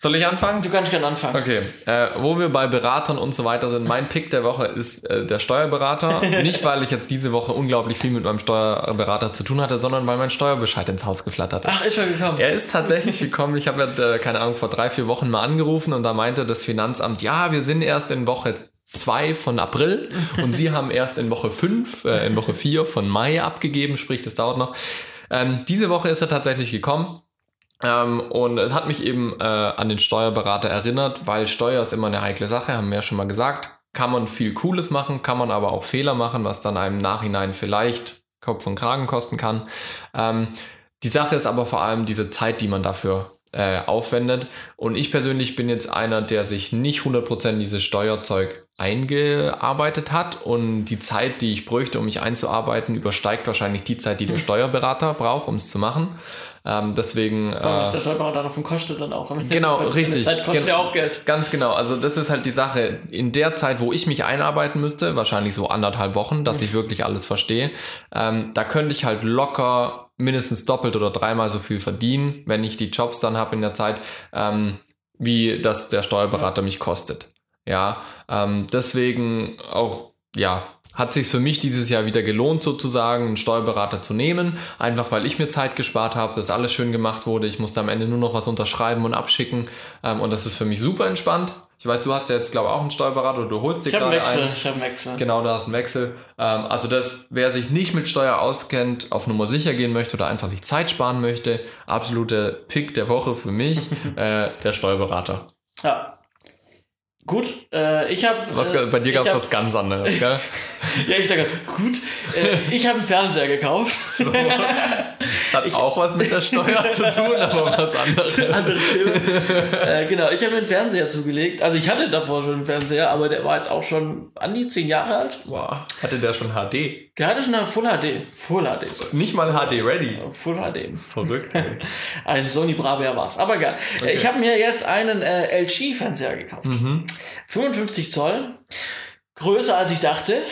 Soll ich anfangen? Du kannst gerne anfangen. Okay, äh, wo wir bei Beratern und so weiter sind, mein Pick der Woche ist äh, der Steuerberater. [laughs] Nicht, weil ich jetzt diese Woche unglaublich viel mit meinem Steuerberater zu tun hatte, sondern weil mein Steuerbescheid ins Haus geflattert ist. Ach, ist schon gekommen. Er ist tatsächlich gekommen. Ich habe ja, äh, keine Ahnung, vor drei, vier Wochen mal angerufen und da meinte das Finanzamt, ja, wir sind erst in Woche zwei von April [laughs] und Sie haben erst in Woche fünf, äh, in Woche vier von Mai abgegeben, sprich, das dauert noch. Ähm, diese Woche ist er tatsächlich gekommen. Ähm, und es hat mich eben äh, an den Steuerberater erinnert, weil Steuer ist immer eine heikle Sache, haben wir ja schon mal gesagt. Kann man viel Cooles machen, kann man aber auch Fehler machen, was dann einem im Nachhinein vielleicht Kopf und Kragen kosten kann. Ähm, die Sache ist aber vor allem diese Zeit, die man dafür äh, aufwendet. Und ich persönlich bin jetzt einer, der sich nicht 100% dieses Steuerzeug eingearbeitet hat und die Zeit, die ich bräuchte, um mich einzuarbeiten, übersteigt wahrscheinlich die Zeit, die der Steuerberater braucht, um es zu machen. Ähm, deswegen. Warum ist der Steuerberater davon kostet dann auch? Genau, richtig. Zeit kostet Gen ja auch Geld. Ganz genau. Also das ist halt die Sache. In der Zeit, wo ich mich einarbeiten müsste, wahrscheinlich so anderthalb Wochen, dass ich wirklich alles verstehe, ähm, da könnte ich halt locker mindestens doppelt oder dreimal so viel verdienen, wenn ich die Jobs dann habe in der Zeit, ähm, wie das der Steuerberater mich kostet. Ja, ähm, deswegen auch, ja, hat sich für mich dieses Jahr wieder gelohnt, sozusagen einen Steuerberater zu nehmen, einfach weil ich mir Zeit gespart habe, dass alles schön gemacht wurde. Ich musste am Ende nur noch was unterschreiben und abschicken ähm, und das ist für mich super entspannt. Ich weiß, du hast ja jetzt, glaube ich, auch einen Steuerberater oder du holst dir Ich einen gerade Wechsel. einen. Ich habe einen Wechsel. Genau, da hast du einen Wechsel. Ähm, also das, wer sich nicht mit Steuer auskennt, auf Nummer sicher gehen möchte oder einfach sich Zeit sparen möchte, absolute Pick der Woche für mich, [laughs] äh, der Steuerberater. Ja. Gut, äh, ich habe. Äh, bei dir gab ich es was ganz anderes, gell? [laughs] Ja, ich sage, gut, äh, ich habe einen Fernseher gekauft. So. Hat auch was mit der Steuer zu tun, aber was anderes. [laughs] Andere Thema. äh, genau, ich habe mir einen Fernseher zugelegt. Also ich hatte davor schon einen Fernseher, aber der war jetzt auch schon an die zehn Jahre alt. Wow. Hatte der schon HD? Der hatte schon eine Full HD. Full HD. Nicht mal HD ready. Full HD. Verrückt. [laughs] Ein Sony Bravia war's. Aber egal. Äh, Ich habe mir jetzt einen äh, LG-Fernseher gekauft. Mhm. 55 Zoll. Größer als ich dachte,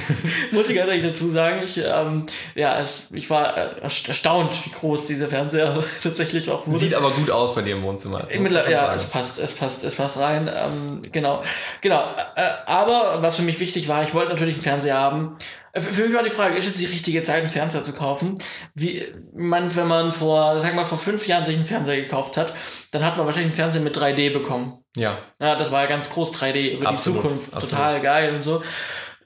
[laughs] muss ich ganz ehrlich dazu sagen. Ich, ähm, ja, es, ich war äh, erst- erstaunt, wie groß dieser Fernseher [laughs] tatsächlich auch wurde. Sieht aber gut aus bei dir im Wohnzimmer. Mittler, ja, es passt, es passt, es passt rein. Ähm, genau, genau. Äh, aber was für mich wichtig war, ich wollte natürlich einen Fernseher haben. Äh, Für für mich war die Frage, ist jetzt die richtige Zeit, einen Fernseher zu kaufen? Wie man, wenn man vor, sag mal, vor fünf Jahren sich einen Fernseher gekauft hat, dann hat man wahrscheinlich einen Fernseher mit 3D bekommen. Ja, Ja, das war ja ganz groß 3D über Absolut, die Zukunft. absolut. Total geil und so.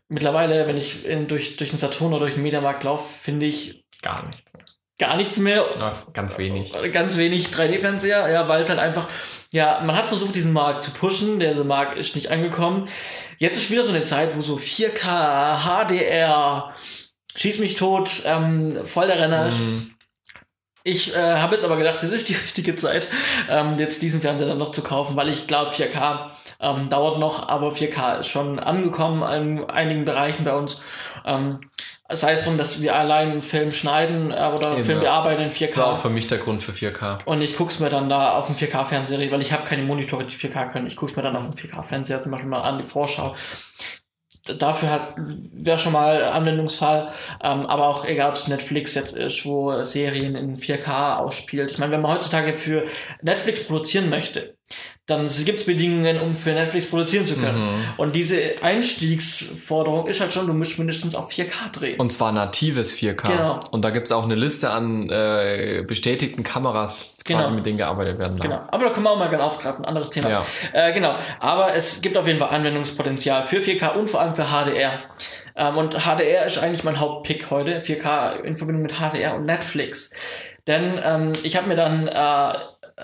Mittlerweile, wenn ich in, durch, durch den Saturn oder durch den Mediamarkt laufe, finde ich gar nicht. Gar nichts mehr. Ja, ganz wenig. Ganz wenig 3D-Fernseher, ja, weil es halt einfach, ja, man hat versucht, diesen Markt zu pushen, der Markt ist nicht angekommen. Jetzt ist wieder so eine Zeit, wo so 4K, HDR, schieß mich tot, ähm, voll der Renner ist. Mhm. Ich äh, habe jetzt aber gedacht, das ist die [laughs] richtige Zeit, ähm, jetzt diesen Fernseher dann noch zu kaufen, weil ich glaube, 4K ähm, dauert noch, aber 4K ist schon angekommen in einigen Bereichen bei uns. Ähm, sei es drum, dass wir allein einen Film schneiden äh, oder Eben, Film bearbeiten in 4K. Das war auch für mich der Grund für 4K. Und ich guck's mir dann da auf dem 4K-Fernseher, weil ich habe keine Monitore, die 4K können. Ich guck's mir dann auf dem 4K-Fernseher zum Beispiel mal an, die Vorschau. Dafür hat wäre schon mal Anwendungsfall, ähm, aber auch egal, ob es Netflix jetzt ist, wo Serien in 4K ausspielt. Ich meine, wenn man heutzutage für Netflix produzieren möchte, dann gibt's Bedingungen, um für Netflix produzieren zu können. Mhm. Und diese Einstiegsforderung ist halt schon, du musst mindestens auf 4K drehen. Und zwar natives 4K. Genau. Und da gibt's auch eine Liste an äh, bestätigten Kameras, quasi, Genau. mit denen gearbeitet werden darf. Genau, aber da können wir auch mal gerne aufgreifen, anderes Thema. Ja. Äh, genau, aber es gibt auf jeden Fall Anwendungspotenzial für 4K und vor allem für HDR. Ähm, und HDR ist eigentlich mein Hauptpick heute, 4K in Verbindung mit HDR und Netflix. Denn ähm, ich habe mir dann äh,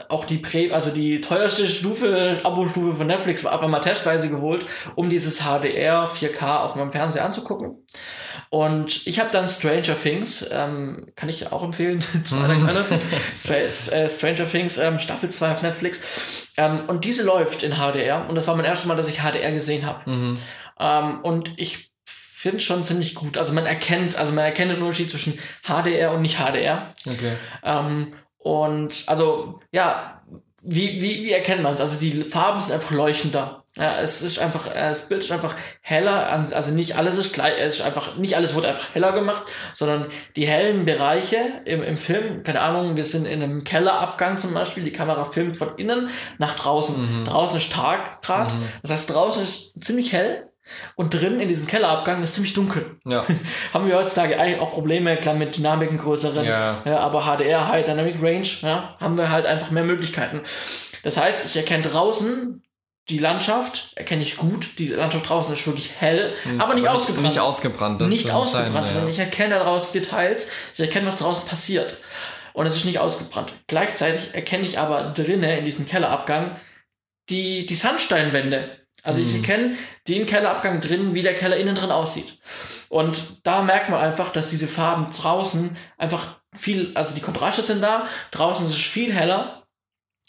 auch die Prä also die teuerste Stufe, Abo-Stufe von Netflix einfach mal testweise geholt, um dieses HDR 4K auf meinem Fernseher anzugucken. Und ich habe dann Stranger Things, ähm, kann ich auch empfehlen. [laughs] [laughs] Stra äh, Stranger Things ähm, Staffel 2 auf Netflix. Ähm, und diese läuft in HDR und das war mein erstes Mal, dass ich HDR gesehen habe. Mhm. Ähm, und ich finde schon ziemlich gut. Also man erkennt, also man erkennt den Unterschied zwischen HDR und nicht HDR. Okay. Ähm, und also, ja, wie, wie, wie erkennt man es? Also die Farben sind einfach leuchtender. Ja, es ist einfach, äh, das Bild ist einfach heller, also nicht alles ist gleich, es ist einfach, nicht alles wurde einfach heller gemacht, sondern die hellen Bereiche im, im Film, keine Ahnung, wir sind in einem Kellerabgang zum Beispiel, die Kamera filmt von innen nach draußen. Mhm. Draußen ist Tag gerade, mhm. das heißt draußen ist ziemlich hell und drin in diesem Kellerabgang ist ziemlich dunkel. Ja. [laughs] Haben wir heutzutage eigentlich auch Probleme, klar mit Dynamiken größeren, ja. ja aber HDR, High Dynamic Range, ja, haben wir halt einfach mehr Möglichkeiten. Das heißt, ich erkenne draußen die Landschaft erkenne ich gut. Die Landschaft draußen ist wirklich hell, Hm, aber nicht aber ausgebrannt. Nicht ausgebrannt. Nicht ausgebrannt, entscheidend, sondern ich erkenne daraus Details. Ich erkenne, was draußen passiert. Und es ist nicht ausgebrannt. Gleichzeitig erkenne ich aber drinnen in diesem Kellerabgang die, die Sandsteinwände. Also ich Mhm. erkenne den Kellerabgang drinnen, wie der Keller innen drin aussieht. Und da merkt man einfach, dass diese Farben draußen einfach viel, also die Kontraste sind da, draußen ist es viel heller,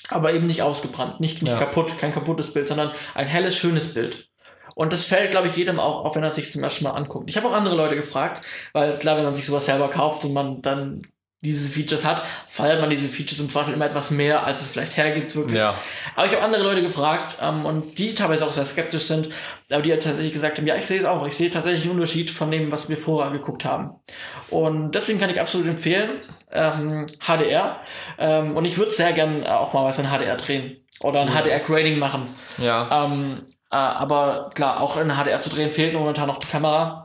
aber eben nicht ausgebrannt, nicht, nicht Ja. kaputt, kein kaputtes Bild, sondern ein helles, schönes Bild. Und das fällt, glaube ich, jedem auch auf, wenn er sich zum ersten Mal anguckt. Ich habe auch andere Leute gefragt, weil klar, wenn man sich sowas selber kauft und man dann diese Features hat, feiert man diese Features im Zweifel immer etwas mehr, als es vielleicht hergibt, wirklich. Ja. Aber ich habe andere Leute gefragt ähm, und die teilweise auch sehr skeptisch sind, aber die halt tatsächlich gesagt haben, ja, ich sehe es auch. Ich sehe tatsächlich einen Unterschied von dem, was wir vorher geguckt haben. Und deswegen kann ich absolut empfehlen, ähm, HDR. Ähm, und ich würde sehr gern äh, auch mal was in HDR drehen oder ein Ja. HDR-Grading machen. Ja. Ähm, äh, aber klar, auch in HDR zu drehen fehlt momentan noch die Kamera.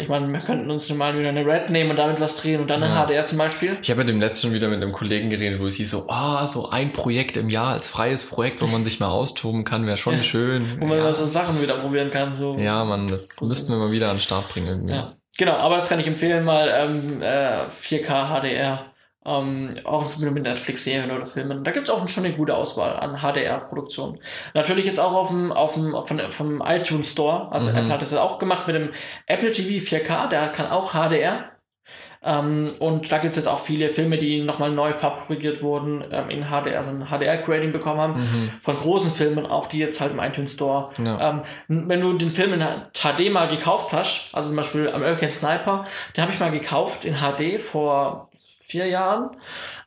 Ich meine, wir könnten uns mal wieder eine Red nehmen und damit was drehen und dann in Ja. HDR zum Beispiel. Ich habe ja dem letzten wieder mit einem Kollegen geredet, wo es hieß so, ah, so ein Projekt im Jahr als freies Projekt, wo man sich mal austoben kann, wäre schon schön. Wo man ja. so Sachen wieder probieren kann. So. ja, Mann, das müssten wir mal wieder an den Start bringen irgendwie. Ja. Genau, aber das kann ich empfehlen, mal ähm, äh, 4K HDR. Ähm, auch mit mit Netflix-Serien oder Filmen. Da gibt es auch schon eine gute Auswahl an HDR-Produktionen. Natürlich jetzt auch auf dem, auf dem, dem, vom iTunes Store. Also Mhm. Apple hat das ja auch gemacht mit dem Apple TV 4K, der kann auch HDR. Ähm, und da gibt es jetzt auch viele Filme, die nochmal neu farbkorrigiert wurden, ähm, in HDR, also ein HDR-Grading bekommen haben. Mhm. Von großen Filmen, auch die jetzt halt im iTunes Store Ja. ähm, wenn du den Film in HD mal gekauft hast, also zum Beispiel American Sniper, den habe ich mal gekauft in HD vor vier Jahren.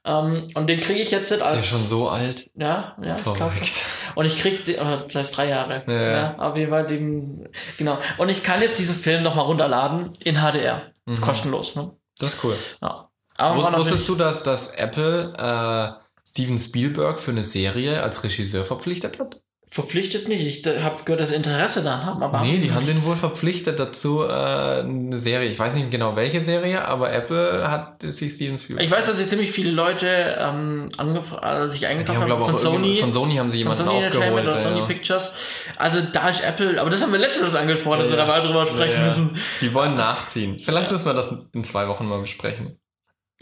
Ähm, und den kriege ich jetzt Ist ja als. schon so alt. Ja, ja, ich. Verrückt. Und ich krieg den, oder das heißt drei Jahre. Ja, ja. auf jeden Fall den, genau. Und ich kann jetzt diesen Film nochmal runterladen in HDR. Mhm. Kostenlos, ne? Das ist cool. Ja. Aber Wus war noch wusstest du, dass, dass Apple äh, Steven Spielberg für eine Serie als Regisseur verpflichtet hat? Verpflichtet nicht? Ich habe gehört, dass Interesse daran haben, aber nee, die haben den wohl verpflichtet dazu, äh, eine Serie. Ich weiß nicht genau welche Serie, aber Apple hat sich Steven Spielberg. Ich weiß, dass sie ziemlich viele Leute ähm, äh, sich eingekauft haben, haben von Sony. von Sony haben sie von jemanden Sony Entertainment aufgeholt. oder Sony ja. Pictures. Also da ist Apple, aber das haben wir letztes Mal angesprochen, dass wir da mal drüber sprechen Ja. müssen. Die wollen nachziehen. Vielleicht müssen wir das in zwei Wochen mal besprechen.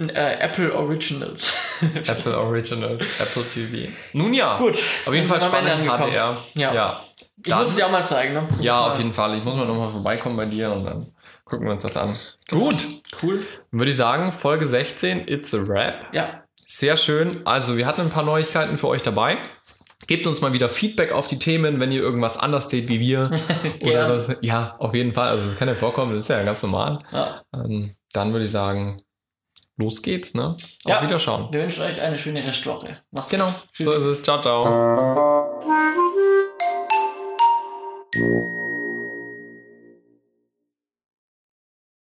Äh, Apple Originals. [laughs] Apple Originals, Apple TV. Nun ja, Gut. auf jeden Fall spannend. HDR. Ja. ja. Ich Dann- muss es dir auch mal zeigen, ne? Ja, auf jeden Fall. Ich muss mal nochmal vorbeikommen bei dir und dann gucken wir uns das an. Gut. Cool. Dann würde ich sagen, Folge 16, It's a Rap. Ja. Sehr schön. Also, wir hatten ein paar Neuigkeiten für euch dabei. Gebt uns mal wieder Feedback auf die Themen, wenn ihr irgendwas anders seht wie wir. [laughs] Oder Ja. das, ja, auf jeden Fall. Also, das kann ja vorkommen, das ist ja ganz normal. ja. Ähm, dann würde ich sagen, los geht's, ne? Auf Ja. Wiederschauen. Wir wünschen euch eine schöne Restwoche. Macht's Genau. gut. Tschüss. So ist es. Ciao, ciao.